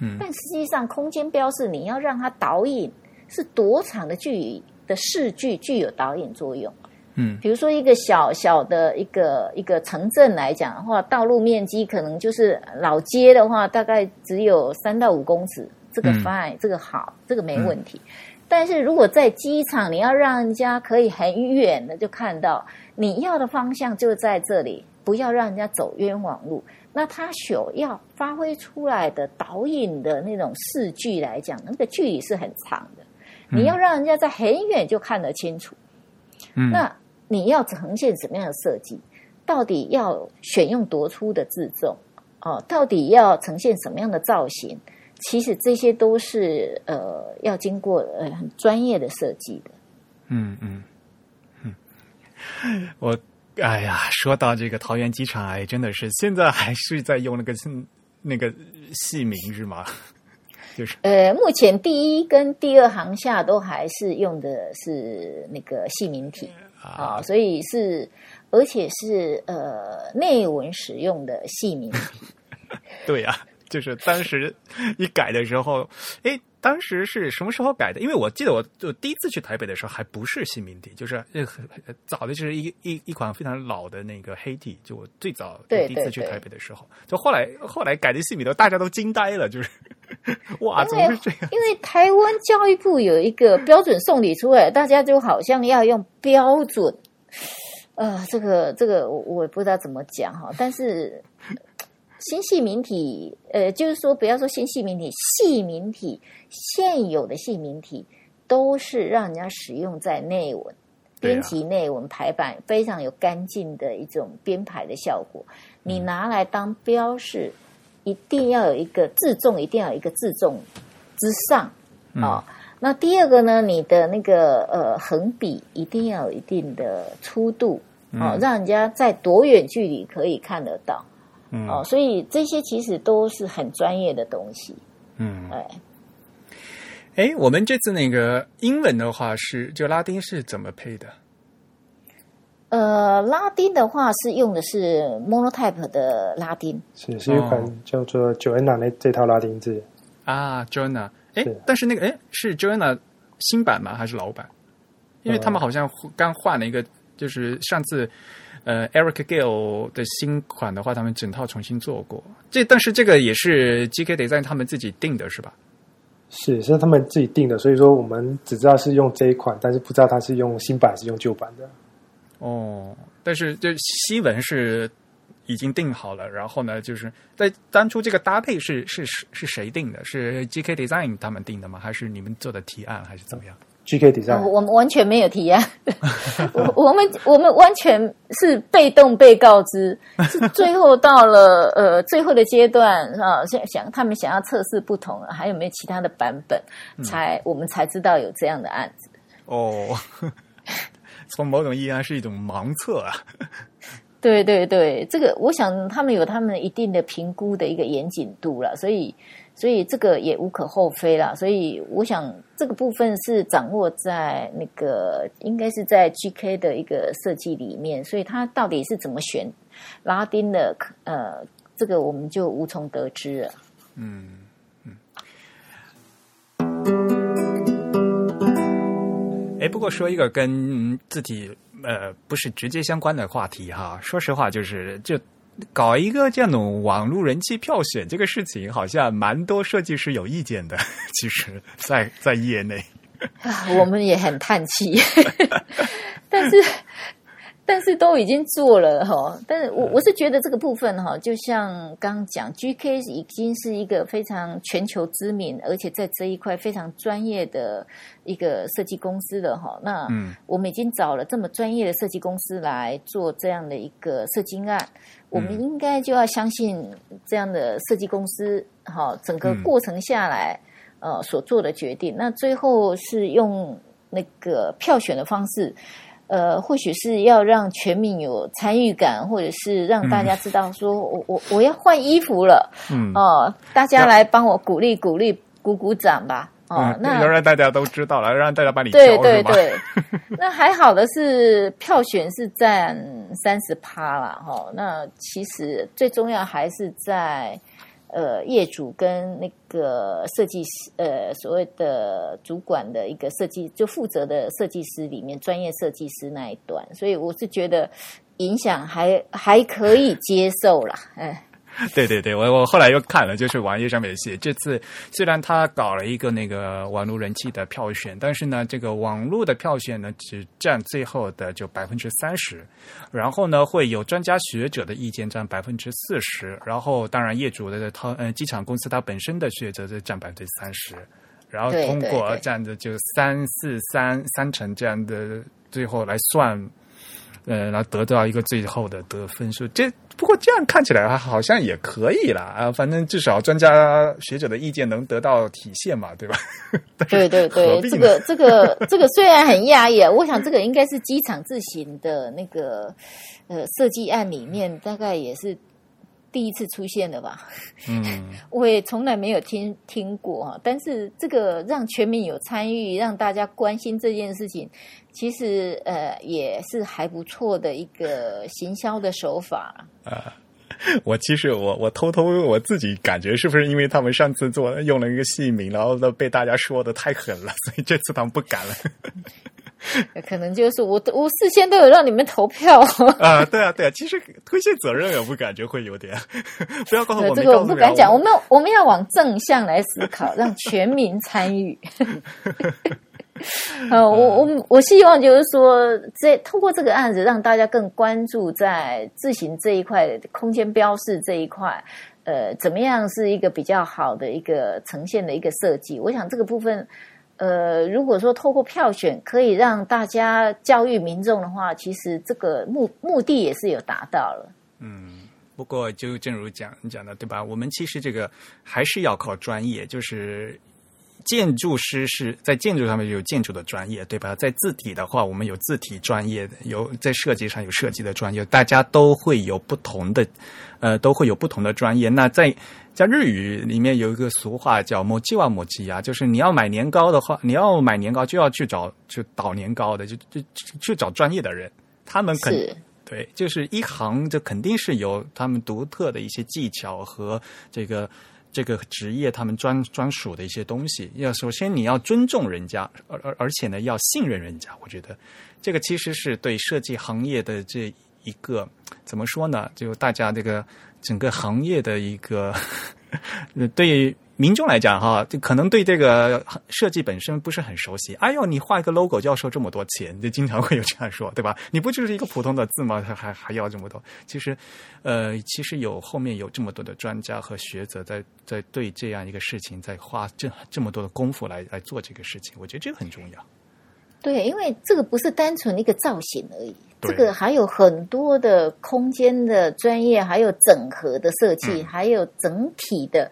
嗯，但实际上空间标示你要让它导引是多长的距离的视距具有导引作用。嗯，比如说一个小小的一个一个城镇来讲的话，道路面积可能就是老街的话，大概只有三到五公尺，这个 fine，这个好，这个没问题。但是如果在机场，你要让人家可以很远的就看到你要的方向就在这里，不要让人家走冤枉路。那他所要发挥出来的导引的那种视距来讲，那个距离是很长的，你要让人家在很远就看得清楚。嗯，那。你要呈现什么样的设计？到底要选用多粗的字重？哦，到底要呈现什么样的造型？其实这些都是呃要经过呃很专业的设计的。嗯嗯嗯，我哎呀，说到这个桃园机场，哎，真的是现在还是在用那个那个戏名是吗？就是呃，目前第一跟第二行下都还是用的是那个细名体。啊，所以是，而且是呃内文使用的细明体。对呀，就是当时一改的时候，哎，当时是什么时候改的？因为我记得我就第一次去台北的时候还不是细明体，就是很早的，就是一一一款非常老的那个黑体。就我最早第一次去台北的时候，就后来后来改的细明的，大家都惊呆了，就是 哇，怎么是这样？因为台湾教育部有一个标准送礼出来，大家就好像要用标准。呃，这个这个我我也不知道怎么讲哈，但是。新细明体，呃，就是说，不要说新细明体，细明体现有的细明体都是让人家使用在内文编辑内文排版，非常有干净的一种编排的效果。你拿来当标示，一定要有一个自重，一定要有一个自重之上啊。那第二个呢，你的那个呃横笔一定要有一定的粗度啊，让人家在多远距离可以看得到。哦，所以这些其实都是很专业的东西。嗯，哎，哎，我们这次那个英文的话是就拉丁是怎么配的？呃，拉丁的话是用的是 Monotype 的拉丁，是是一款叫做 Joanna 那这套拉丁字啊，Joanna。哎，但是那个哎是 Joanna 新版吗？还是老版？因为他们好像刚换了一个，就是上次。呃，Eric Gill 的新款的话，他们整套重新做过。这但是这个也是 GK Design 他们自己定的，是吧？是，是他们自己定的。所以说，我们只知道是用这一款，但是不知道它是用新版还是用旧版的。哦，但是就西文是已经定好了。然后呢，就是在当初这个搭配是是是是谁定的？是 GK Design 他们定的吗？还是你们做的提案，还是怎么样？G.K. Design，我们完全没有提案，我我们我们完全是被动被告知，是最后到了呃最后的阶段啊，想想他们想要测试不同，还有没有其他的版本，才我们才知道有这样的案子。哦，从某种意义上是一种盲测啊。对对对，这个我想他们有他们一定的评估的一个严谨度了，所以。所以这个也无可厚非啦。所以我想这个部分是掌握在那个应该是在 GK 的一个设计里面，所以他到底是怎么选拉丁的，呃，这个我们就无从得知了。嗯嗯。哎，不过说一个跟自己呃不是直接相关的话题哈，说实话就是就。搞一个这种网络人气票选这个事情，好像蛮多设计师有意见的。其实，在在业内，啊，我们也很叹气。但是，但是都已经做了哈，但是我我是觉得这个部分哈，就像刚刚讲，GK 已经是一个非常全球知名，而且在这一块非常专业的一个设计公司了哈。那我们已经找了这么专业的设计公司来做这样的一个设计案，我们应该就要相信这样的设计公司哈，整个过程下来呃所做的决定，那最后是用那个票选的方式。呃，或许是要让全民有参与感，或者是让大家知道，说我我我要换衣服了，嗯。哦，大家来帮我鼓励鼓励，鼓鼓掌吧，哦，那要让大家都知道了，让大家帮你对对对，那还好的是票选是占三十趴了哈，那其实最重要还是在。呃，业主跟那个设计师，呃，所谓的主管的一个设计，就负责的设计师里面，专业设计师那一段，所以我是觉得影响还还可以接受啦，哎。对 对对，我我后来又看了，就是网页上面写，这次虽然他搞了一个那个网络人气的票选，但是呢，这个网络的票选呢只占最后的就百分之三十，然后呢会有专家学者的意见占百分之四十，然后当然业主的他呃机场公司它本身的学者就占百分之三十，然后通过这样的就三四三三成这样的最后来算。呃，然后得到一个最后的得分数，这不过这样看起来好像也可以了啊，反正至少专家学者的意见能得到体现嘛，对吧？对对对，这个这个这个虽然很压抑啊，我想这个应该是机场自行的那个呃设计案里面，大概也是。第一次出现的吧，嗯，我也从来没有听听过哈。但是这个让全民有参与，让大家关心这件事情，其实呃也是还不错的一个行销的手法啊。我其实我我偷偷我自己感觉是不是因为他们上次做用了一个姓名，然后都被大家说的太狠了，所以这次他们不敢了。可能就是我，我事先都有让你们投票 啊，对啊，对啊，其实推卸责任，我感觉会有点，不要告诉我这个，我不敢讲，我们我们要往正向来思考，让全民参与。呃，我我我希望就是说，这通过这个案子，让大家更关注在自行这一块空间标示这一块，呃，怎么样是一个比较好的一个呈现的一个设计？我想这个部分。呃，如果说透过票选可以让大家教育民众的话，其实这个目目的也是有达到了。嗯，不过就正如讲你讲的对吧？我们其实这个还是要靠专业，就是建筑师是在建筑上面有建筑的专业，对吧？在字体的话，我们有字体专业的，有在设计上有设计的专业，大家都会有不同的，呃，都会有不同的专业。那在在日语里面有一个俗话叫“摩基瓦摩基呀”，就是你要买年糕的话，你要买年糕就要去找就捣年糕的，就就去找专业的人，他们肯对，就是一行就肯定是有他们独特的一些技巧和这个这个职业他们专专属的一些东西。要首先你要尊重人家，而而而且呢要信任人家。我觉得这个其实是对设计行业的这一个怎么说呢？就大家这个。整个行业的一个，对民众来讲哈，就可能对这个设计本身不是很熟悉。哎呦，你画一个 logo 就要收这么多钱，就经常会有这样说，对吧？你不就是一个普通的字吗？还还还要这么多？其实，呃，其实有后面有这么多的专家和学者在在对这样一个事情在花这这么多的功夫来来做这个事情，我觉得这个很重要。对，因为这个不是单纯的一个造型而已。这个还有很多的空间的专业，还有整合的设计，还有整体的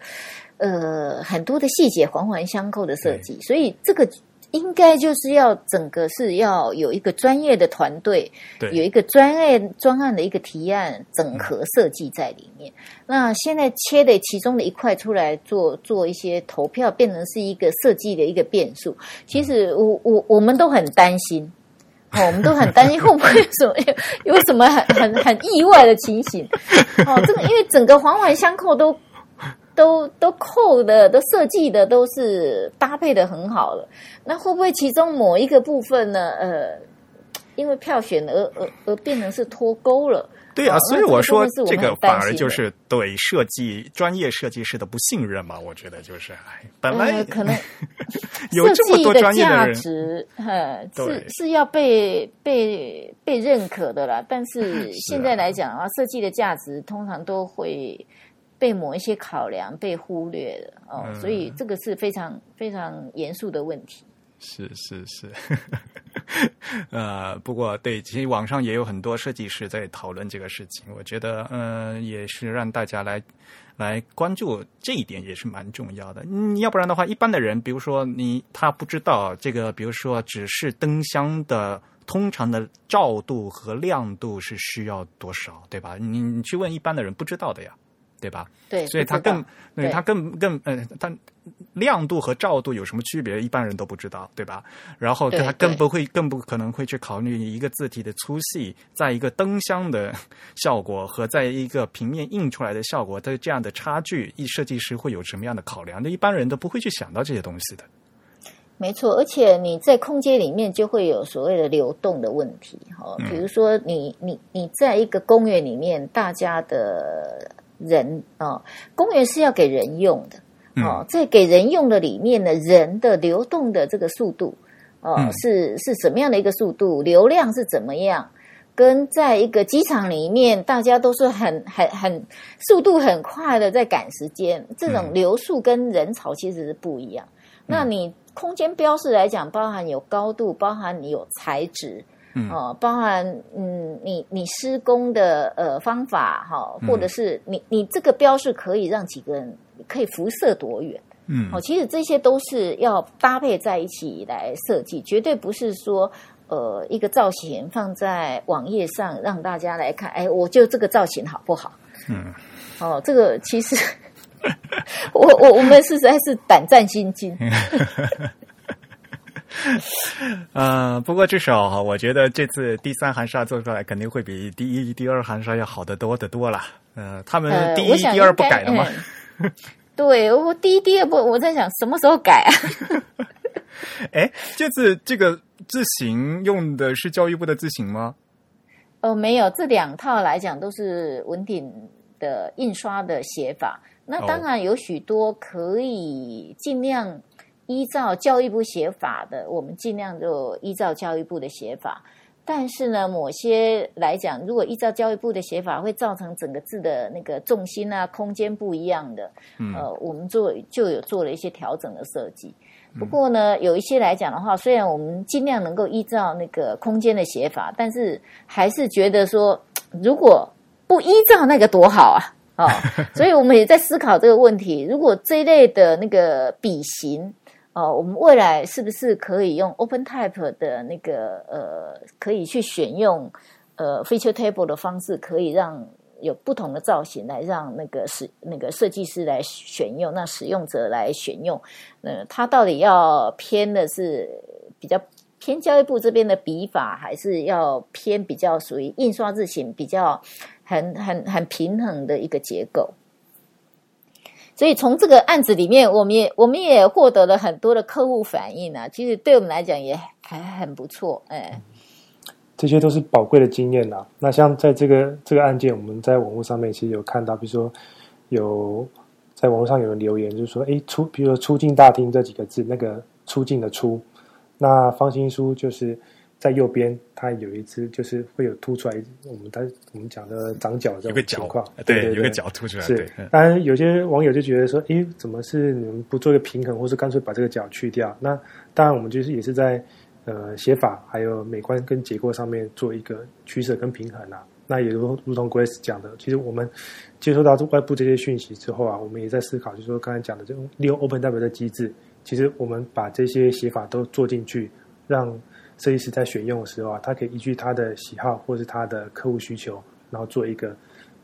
呃很多的细节环环相扣的设计，所以这个应该就是要整个是要有一个专业的团队，有一个专业专案的一个提案整合设计在里面。那现在切的其中的一块出来做做一些投票，变成是一个设计的一个变数。其实我我我们都很担心。哦，我们都很担心 会不会有什么有什么很很很意外的情形。哦，这个因为整个环环相扣，都都都扣的，都设计的都是搭配的很好了。那会不会其中某一个部分呢？呃，因为票选而而而变成是脱钩了。对啊，哦所以我说这个反而就是对设计专业设计师的不信任嘛。我觉得就是，哎，本来呃、可能 有这么多设计专业的价人，值，呃，是是要被被被认可的啦。但是 啊现在来讲的话，设计的价值通常都会被某一些考量被忽略了哦，嗯所以这个是非常非常严肃的问题。是是是，呃，不过对，其实网上也有很多设计师在讨论这个事情，我觉得，嗯、呃，也是让大家来来关注这一点也是蛮重要的。嗯，要不然的话，一般的人，比如说你他不知道这个，比如说只是灯箱的。通常的照度和亮度是需要多少，对吧？你你去问一般的人不知道的呀，对吧？对，所以它更，对它更更呃，它亮度和照度有什么区别？一般人都不知道，对吧？然后它更不会，更不可能会去考虑一个字体的粗细，在一个灯箱的 效果和在一个平面印出来的效果的这样的差距，一设计师会有什么样的考量？那一般人都不会去想到这些东西的。没错，而且你在空间里面就会有所谓的流动的问题，哈、嗯比如说你你你在一个公园里面，大家的人啊、哦，公园是要给人用的，哦，在给人用的里面呢，人的流动的这个速度，哦，嗯是是什么样的一个速度，流量是怎么样？跟在一个机场里面，大家都是很很很速度很快的在赶时间，这种流速跟人潮其实是不一样。那你空间标示来讲，包含有高度，包含你有材质，嗯哦，包含嗯，你你施工的呃方法哈、或者是你你这个标是可以让几个人可以辐射多远，嗯哦，其实这些都是要搭配在一起来设计，绝对不是说呃一个造型放在网页上让大家来看，哎，我就这个造型好不好？嗯，哦，这个其实 我我我们实在是胆战心惊。呃，不过至少哈，我觉得这次第三含沙做出来肯定会比第一、第二含沙要好得多得多了。呃，他们呃，第一、第二不改了吗？嗯对我第一、第二不，我在想什么时候改啊？哎，这次这个字形用的是教育部的字形吗？哦，没有，这两套来讲都是文鼎的印刷的写法。那当然有许多可以尽量依照教育部写法的，我们尽量就依照教育部的写法。但是呢，某些来讲，如果依照教育部的写法，会造成整个字的那个重心啊、空间不一样的。嗯呃，我们做就有做了一些调整的设计。不过呢，有一些来讲的话，虽然我们尽量能够依照那个空间的写法，但是还是觉得说，如果不依照那个多好啊！哦，所以我们也在思考这个问题。如果这一类的那个笔型，哦，我们未来是不是可以用 OpenType 的那个呃，可以去选用呃 Feature Table 的方式，可以让有不同的造型来让那个使那个设计师来选用，那使用者来选用。呃，他到底要偏的是比较偏教育部这边的笔法，还是要偏比较属于印刷字型比较很很很平衡的一个结构？所以从这个案子里面，我们也我们也获得了很多的客户反应啊，其实对我们来讲也还很不错，哎。这些都是宝贵的经验呐。那像在这个这个案件，我们在网络上面其实有看到，比如说有在网络上有人留言，就是说，哎，出，比如说“出境大厅”这几个字，那个“出境”的“出”，那方新书就是在右边，它有一只就是会有凸出来，我们它我们讲的长角这有个角种情况，对，对，有个角凸出来，是当然有些网友就觉得说，诶，怎么是你们不做一个平衡，或是干脆把这个角去掉？那当然，我们就是也是在呃写法还有美观跟结构上面做一个取舍跟平衡啊。那也如如同 Grace 讲的，其实我们接收到外部这些讯息之后啊，我们也在思考，就是说刚才讲的这种利用 Open Type 的机制，其实我们把这些写法都做进去，让设计师在选用的时候啊，他可以依据他的喜好或是他的客户需求，然后做一个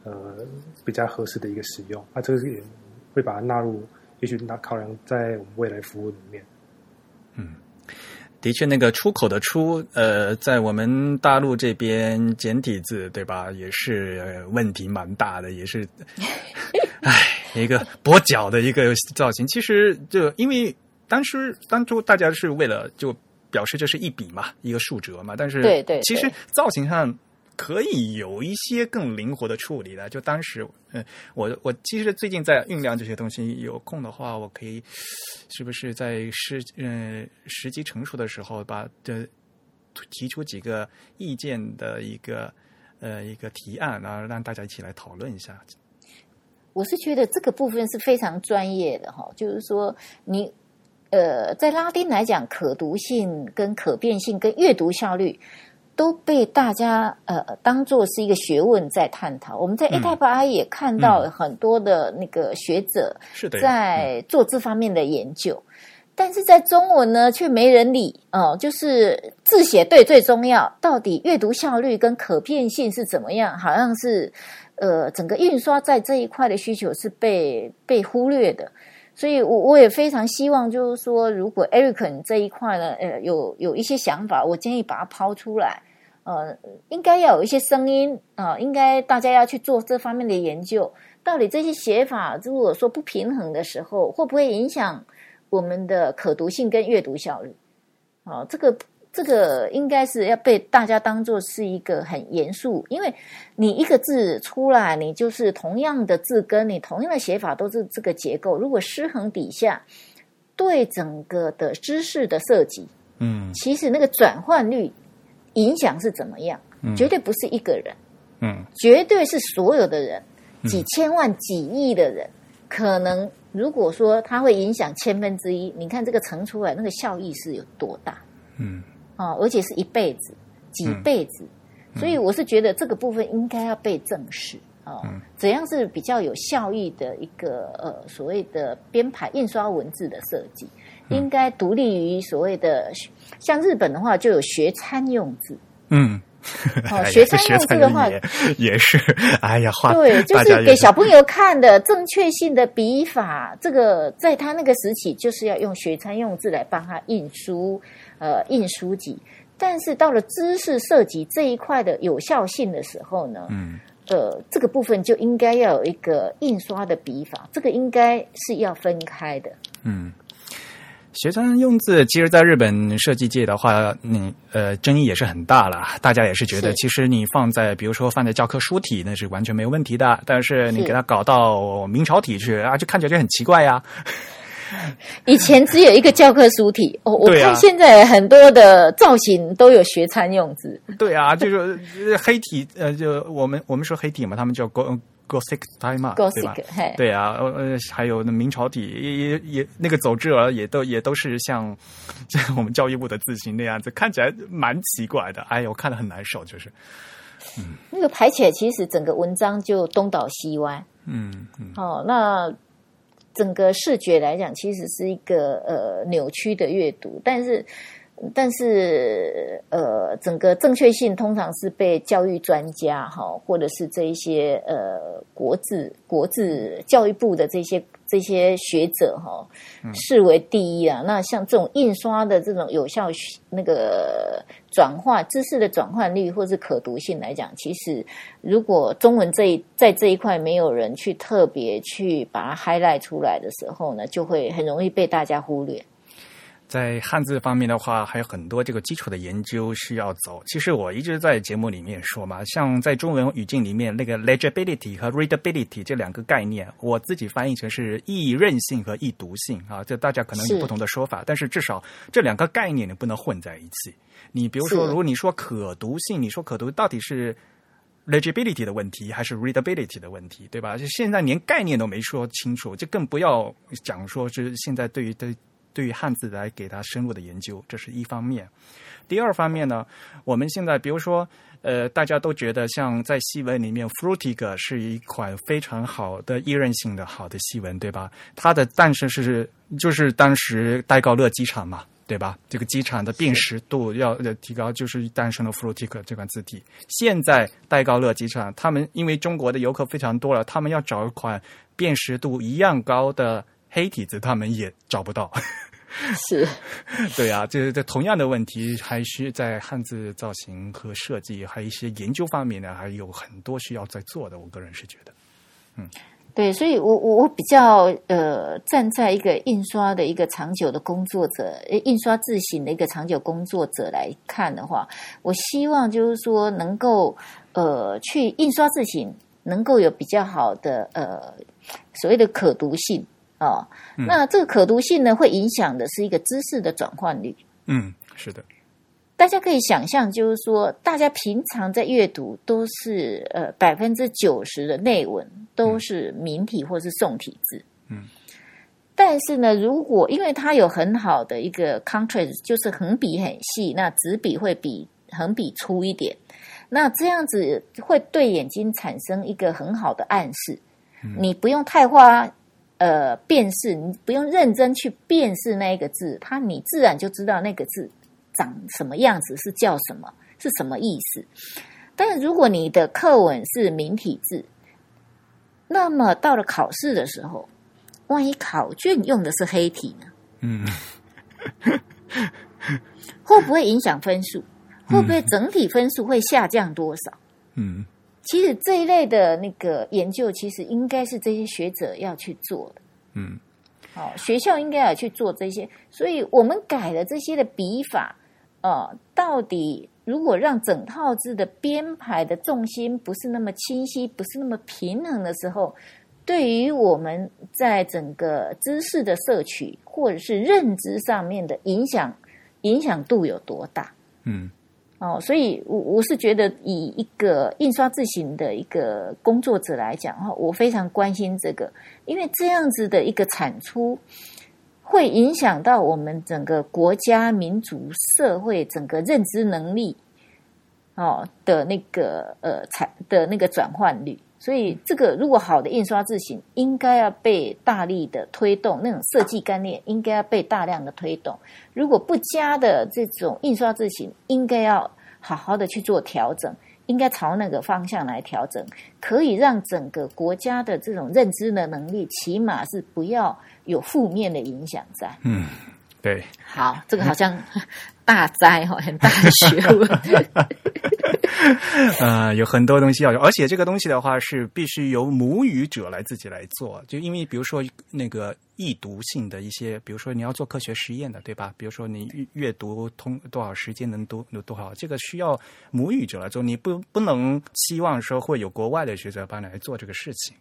呃比较合适的一个使用。那这个也会把它纳入，也许拿考量在我们未来服务里面。嗯的确，那个出口的“出”，呃，在我们大陆这边简体字，对吧？也是、问题蛮大的，也是，唉，一个跛脚的一个 造型。其实就因为当时当初大家是为了就表示这是一笔嘛，一个数折嘛。但是对对，其实造型上可以有一些更灵活的处理的。就当时，嗯，我我其实最近在酝酿这些东西，有空的话，我可以是不是在时嗯时机成熟的时候，把这提出几个意见的一个呃一个提案，然后让大家一起来讨论一下。我是觉得这个部分是非常专业的哈，就是说你呃，在拉丁来讲，可读性、跟可变性、跟阅读效率都被大家呃当做是一个学问在探讨。我们在 A Type I 也看到很多的那个学者在做这方面的研究，但是在中文呢却没人理哦，就是字写对最重要，到底阅读效率跟可变性是怎么样？好像是。呃，整个印刷在这一块的需求是被被忽略的，所以我我也非常希望，就是说，如果 Eric 这一块呢，呃，有有一些想法，我建议把它抛出来，呃，应该要有一些声音啊，应该大家要去做这方面的研究，到底这些写法如果说不平衡的时候，会不会影响我们的可读性跟阅读效率？啊，这个。这个应该是要被大家当做是一个很严肃，因为你一个字出来，你就是同样的字根，你同样的写法都是这个结构。如果失衡底下，对整个的知识的设计，嗯，其实那个转换率影响是怎么样？绝对不是一个人，嗯，绝对是所有的人，几千万、几亿的人，可能如果说它会影响千分之一，你看这个乘出来那个效益是有多大？嗯。啊，而且是一辈子、几辈子，所以我是觉得这个部分应该要被正视啊。怎样是比较有效益的一个呃所谓的编排印刷文字的设计，应该独立于所谓的像日本的话就有学餐用字，嗯，哦，学餐用字的话也是，哎呀，画对，就是给小朋友看的正确性的笔法，这个在他那个时期就是要用学餐用字来帮他印书。呃，印书籍，但是到了知识涉及这一块的有效性的时候呢，嗯，呃，这个部分就应该要有一个印刷的笔法，这个应该是要分开的。嗯，学生用字，其实在日本设计界的话，你呃，争议也是很大了，大家也是觉得，其实你放在比如说放在教科书体，那是完全没有问题的，但是你给它搞到明朝体去啊，就看起来就很奇怪呀。以前只有一个教科书体，哦，我看现在很多的造型都有学餐用字。对啊，就是黑体，呃，就我们我们说黑体嘛，他们叫 Go Gothic style 嘛，对吧？对啊，呃，还有那明朝体也也也那个走之儿也都也都是像像我们教育部的字形那样子，看起来蛮奇怪的。哎呦，我看的很难受，就是，嗯，那个排起来其实整个文章就东倒西歪。嗯嗯，哦，那。整个视觉来讲，其实是一个呃扭曲的阅读，但是但是呃，整个正确性通常是被教育专家哈，或者是这一些呃国字国字教育部的这些。这些学者哈视为第一啊，那像这种印刷的这种有效那个转化知识的转换率或是可读性来讲，其实如果中文这一在这一块没有人去特别去把它 highlight 出来的时候呢，就会很容易被大家忽略。在汉字方面的话，还有很多这个基础的研究需要走。其实我一直在节目里面说嘛，像在中文语境里面，那个 legibility 和 readability 这两个概念，我自己翻译成是易认性和易读性啊。这大家可能有不同的说法，但是至少这两个概念你不能混在一起。你比如说，如果你说可读性，你说可读到底是 legibility 的问题还是 readability 的问题，对吧？就现在连概念都没说清楚，就更不要讲说是现在对于对。对于汉字来给它深入的研究，这是一方面。第二方面呢，我们现在比如说，呃，大家都觉得像在西文里面 f r u t i g 是一款非常好的易认性的好的西文，对吧？它的诞生是就是当时戴高乐机场嘛，对吧？这个机场的辨识度要提高，就是诞生了 f r u t i g 这款字体。现在戴高乐机场，他们因为中国的游客非常多了，他们要找一款辨识度一样高的。黑体字他们也找不到，是，对啊，这这同样的问题，还需在汉字造型和设计，还有一些研究方面呢，还有很多需要在做的。我个人是觉得，嗯，对，所以我我我比较呃站在一个印刷的一个长久的工作者，印刷字型的一个长久工作者来看的话，我希望就是说能够呃去印刷字型能够有比较好的呃所谓的可读性啊、那这个可读性呢，会影响的是一个知识的转换率。嗯，是的，大家可以想象，就是说，大家平常在阅读都是呃百分之九十的内文都是明体或是宋体字，嗯，但是呢，如果因为它有很好的一个 contrast，就是横笔很细，那直笔会比横笔粗一点，那这样子会对眼睛产生一个很好的暗示，你不用太花。呃，辨识你不用认真去辨识那一个字，它你自然就知道那个字长什么样子，是叫什么，是什么意思。但是如果你的课文是明体字，那么到了考试的时候，万一考卷用的是黑体呢？嗯 会不会影响分数？会不会整体分数会下降多少？嗯其实这一类的那个研究，其实应该是这些学者要去做的。嗯哦，学校应该要去做这些，所以我们改了这些的笔法，呃，到底如果让整套字的编排的重心不是那么清晰，不是那么平衡的时候，对于我们在整个知识的摄取或者是认知上面的影响，影响度有多大？嗯哦，所以我我是觉得，以一个印刷字型的一个工作者来讲哈，我非常关心这个，因为这样子的一个产出，会影响到我们整个国家、民族、社会整个认知能力哦的那个呃产的那个转换率。所以，这个如果好的印刷字型，应该要被大力的推动，那种设计概念应该要被大量的推动。如果不佳的这种印刷字型，应该要好好的去做调整，应该朝那个方向来调整，可以让整个国家的这种认知的能力，起码是不要有负面的影响在。嗯，对，好，这个好像 大灾哈，很大的学问。呃，有很多东西要有，而且这个东西的话是必须由母语者来自己来做，就因为比如说那个易读性的一些，比如说你要做科学实验的，对吧？比如说你阅阅读通多少时间能读有多少，这个需要母语者来做，你不不能期望说会有国外的学者帮你来做这个事情。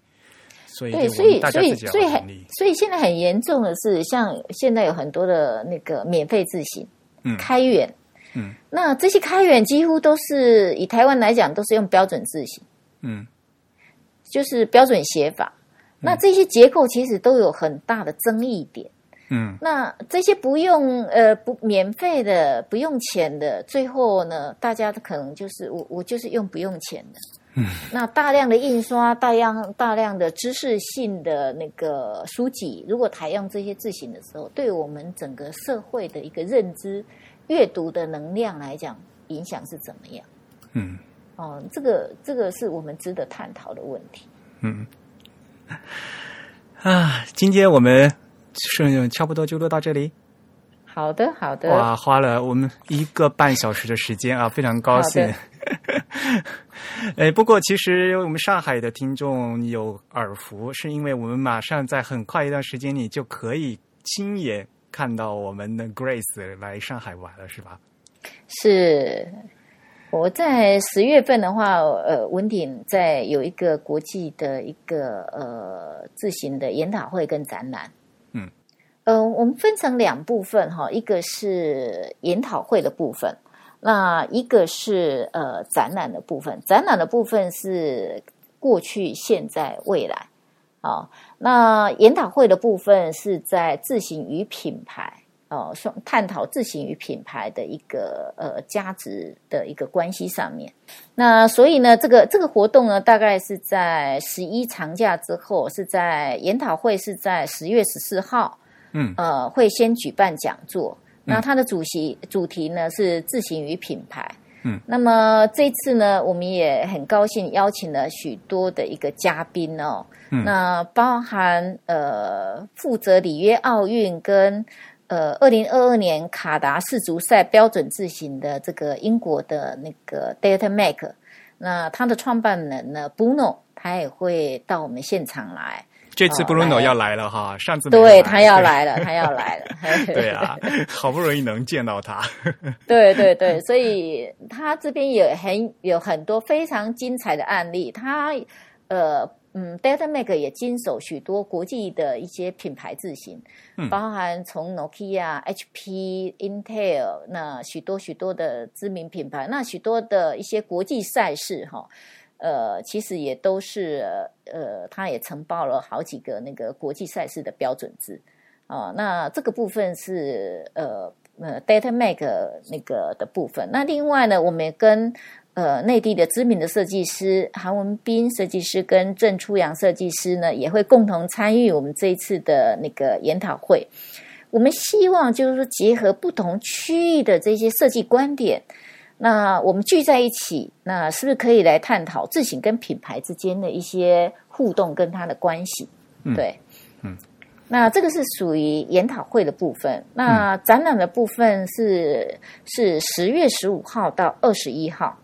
所以，对，所以所以所以很。所以现在很严重的是，像现在有很多的那个免费自行，嗯开源，嗯，那这些开源几乎都是以台湾来讲，都是用标准字型，嗯就是标准写法。那这些结构其实都有很大的争议点。嗯那这些不用呃不免费的不用钱的，最后呢，大家可能就是我我就是用不用钱的。嗯，那大量的印刷，大量大量的知识性的那个书籍，如果采用这些字形的时候，对我们整个社会的一个认知、阅读的能量来讲，影响是怎么样？嗯哦，这个这个是我们值得探讨的问题。嗯。啊，今天我们是差不多就录到这里。好的，好的，哇，花了我们一个半小时的时间啊，非常高兴好。哎，不过其实我们上海的听众有耳福，是因为我们马上在很快一段时间里就可以亲眼看到我们的 Grace 来上海玩了，是吧？是我在十月份的话，呃，文鼎在有一个国际的一个呃自行的研讨会跟展览。嗯，呃，我们分成两部分哈，一个是研讨会的部分，那一个是呃展览的部分。展览的部分是过去、现在、未来。啊、那研讨会的部分是在自行与品牌。哦，双探讨自行与品牌的一个呃价值的一个关系上面。那所以呢，这个这个活动呢，大概是在十一长假之后，是在研讨会是在十月十四号，嗯呃，会先举办讲座。那它的主席主题呢是自行与品牌。嗯，那么这次呢，我们也很高兴邀请了许多的一个嘉宾哦。嗯那包含呃负责里约奥运跟呃，二零二二年卡达世足赛标准字型的这个英国的那个 Data Make，那他的创办人呢 Bruno，他也会到我们现场来。这次 Bruno 要来了哈，上次对他要来了，他要来了。对啊，好不容易能见到他。对对对，所以他这边也很有很多非常精彩的案例。他呃嗯，Delta Mac 也经手许多国际的一些品牌字型，包含从 Nokia、HP、Intel 那许多许多的知名品牌，那许多的一些国际赛事哈。呃，其实也都是呃，他也承包了好几个那个国际赛事的标准字啊。那这个部分是呃呃，Data Mac 那个的部分。那另外呢，我们跟呃内地的知名的设计师韩文斌设计师跟郑初阳设计师呢，也会共同参与我们这一次的那个研讨会。我们希望就是说，结合不同区域的这些设计观点。那我们聚在一起，那是不是可以来探讨自行跟品牌之间的一些互动跟它的关系？对，嗯，那这个是属于研讨会的部分。那展览的部分是是十月十五号到二十一号。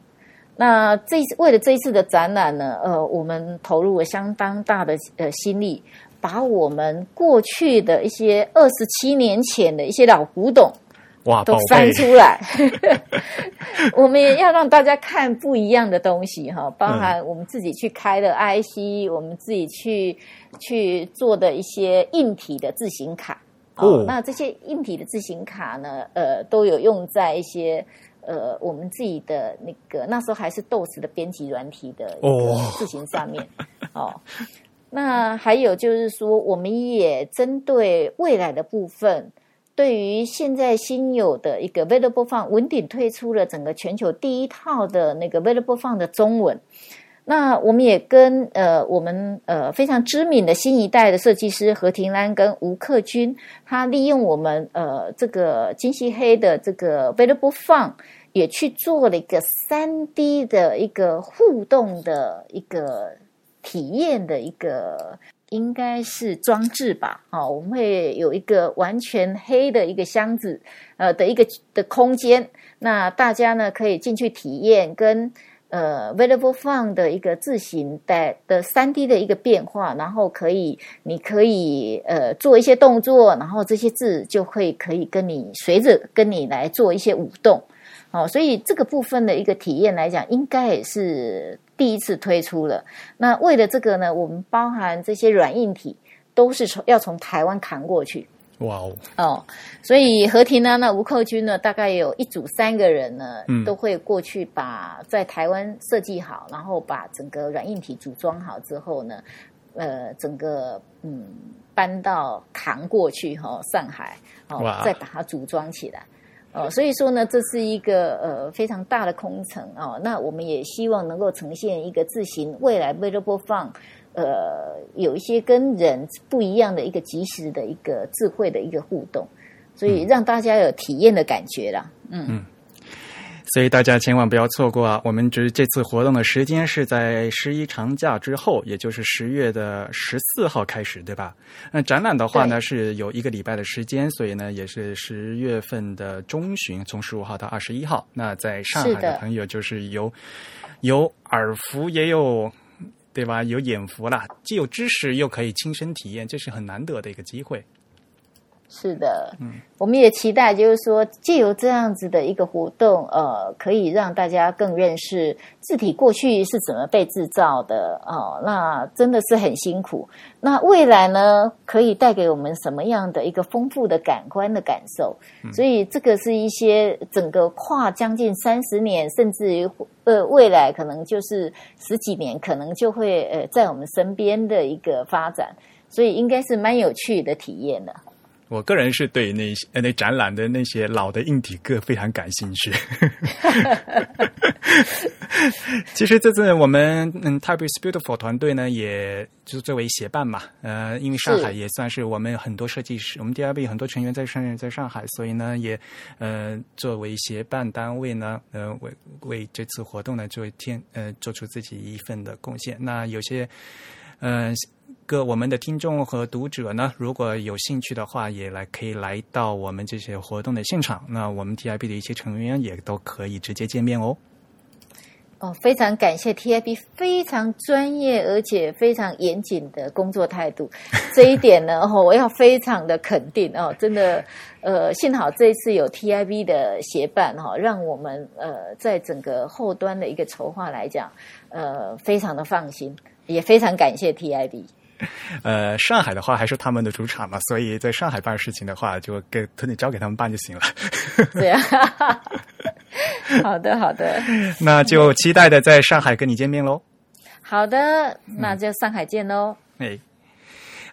那这为了这一次的展览呢，呃，我们投入了相当大的呃心力，把我们过去的一些二十七年前的一些老古董。哇，都翻出来，我们也要让大家看不一样的东西哈，包含我们自己去开的 IC，我们自己去去做的一些硬体的自行卡哦。那这些硬体的自行卡呢，呃，都有用在一些呃我们自己的那个那时候还是 DOS 的编辑软体的字型上面哦。那还有就是说，我们也针对未来的部分。对于现在新有的一个 Valuable f u n 文鼎推出了整个全球第一套的那个 Valuable f u n 的中文。那我们也跟呃我们呃非常知名的新一代的设计师何庭安跟吴克军，他利用我们呃这个金漆黑的这个 Valuable f u n 也去做了一个三 D 的一个互动的一个体验的一个。应该是装置吧，哦，我们会有一个完全黑的一个箱子，呃的一个的空间，那大家呢可以进去体验跟呃 Available Fun 的一个字形的的三 D 的一个变化，然后可以你可以呃做一些动作，然后这些字就会可以跟你随着跟你来做一些舞动。哦，所以这个部分的一个体验来讲，应该也是第一次推出了。那为了这个呢，我们包含这些软硬体都是从要从台湾扛过去。哇哦！哦，所以和田呢，那吴寇军呢，大概有一组三个人呢，都会过去把在台湾设计好，然后把整个软硬体组装好之后呢，呃，整个嗯搬到扛过去哈，上海哦，再把它组装起来。哦，所以说呢，这是一个呃非常大的空城哦。那我们也希望能够呈现一个自行未来 Available Fund，呃，有一些跟人不一样的一个及时的一个智慧的一个互动，所以让大家有体验的感觉啦。嗯。所以大家千万不要错过啊！我们这这次活动的时间是在十一长假之后，也就是十月的十四号开始，对吧？那展览的话呢，是有一个礼拜的时间，所以呢，也是十月份的中旬，从十五号到二十一号。那在上海的朋友就是有有耳福，也有对吧？有眼福啦，既有知识，又可以亲身体验，这是很难得的一个机会。是的，嗯，我们也期待，就是说，借由这样子的一个活动，呃，可以让大家更认识字体过去是怎么被制造的哦。那真的是很辛苦。那未来呢，可以带给我们什么样的一个丰富的感官的感受？所以，这个是一些整个跨将近三十年，甚至于呃，未来可能就是十几年，可能就会呃在我们身边的一个发展。所以，应该是蛮有趣的体验的。我个人是对那些那展览的那些老的硬体个非常感兴趣。其实这次我们嗯，Type is Beautiful 团队呢，也就是作为协办嘛，呃，因为上海也算是我们很多设计师，我们 DIB 很多成员在上在上海，所以呢，也呃作为协办单位呢，呃为为这次活动呢做天呃做出自己一份的贡献。那有些嗯。各我们的听众和读者呢，如果有兴趣的话，也来可以来到我们这些活动的现场。那我们 TIB 的一些成员也都可以直接见面哦。哦，非常感谢 TIB 非常专业而且非常严谨的工作态度，这一点呢，哦，我要非常的肯定哦，真的，呃，幸好这一次有 TIB 的协办哈，让我们呃在整个后端的一个筹划来讲，呃，非常的放心，也非常感谢 TIB。呃，上海的话还是他们的主场嘛，所以在上海办事情的话，就给托你交给他们办就行了。对呀，好的好的，那就期待的在上海跟你见面喽。好的，那就上海见喽。哎，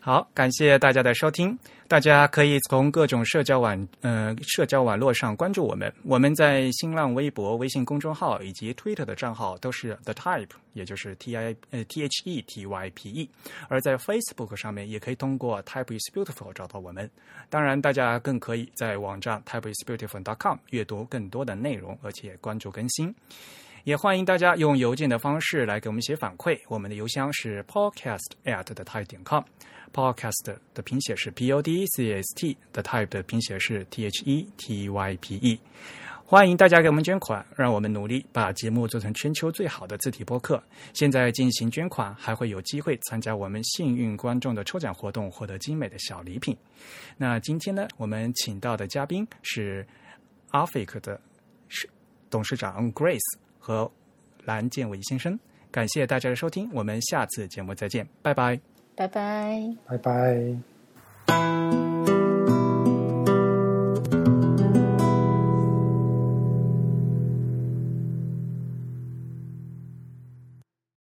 好，感谢大家的收听。大家可以从各种社交网呃社交网络上关注我们。我们在新浪微博、微信公众号以及 Twitter 的账号都是 The Type，也就是 T I 呃 T H E T Y P E。而在 Facebook 上面也可以通过 Type is Beautiful 找到我们。当然，大家更可以在网站 Type is Beautiful dot com 阅读更多的内容，而且关注更新。也欢迎大家用邮件的方式来给我们写反馈，我们的邮箱是 podcast at the type 点 com。Podcast 的拼写是 p o d c s t，the type 的拼写是 t h e t y p e。欢迎大家给我们捐款，让我们努力把节目做成全球最好的字体播客。现在进行捐款，还会有机会参加我们幸运观众的抽奖活动，获得精美的小礼品。那今天呢，我们请到的嘉宾是 Afik 的董事长 Grace 和蓝建伟先生。感谢大家的收听，我们下次节目再见，拜拜。拜拜。拜拜。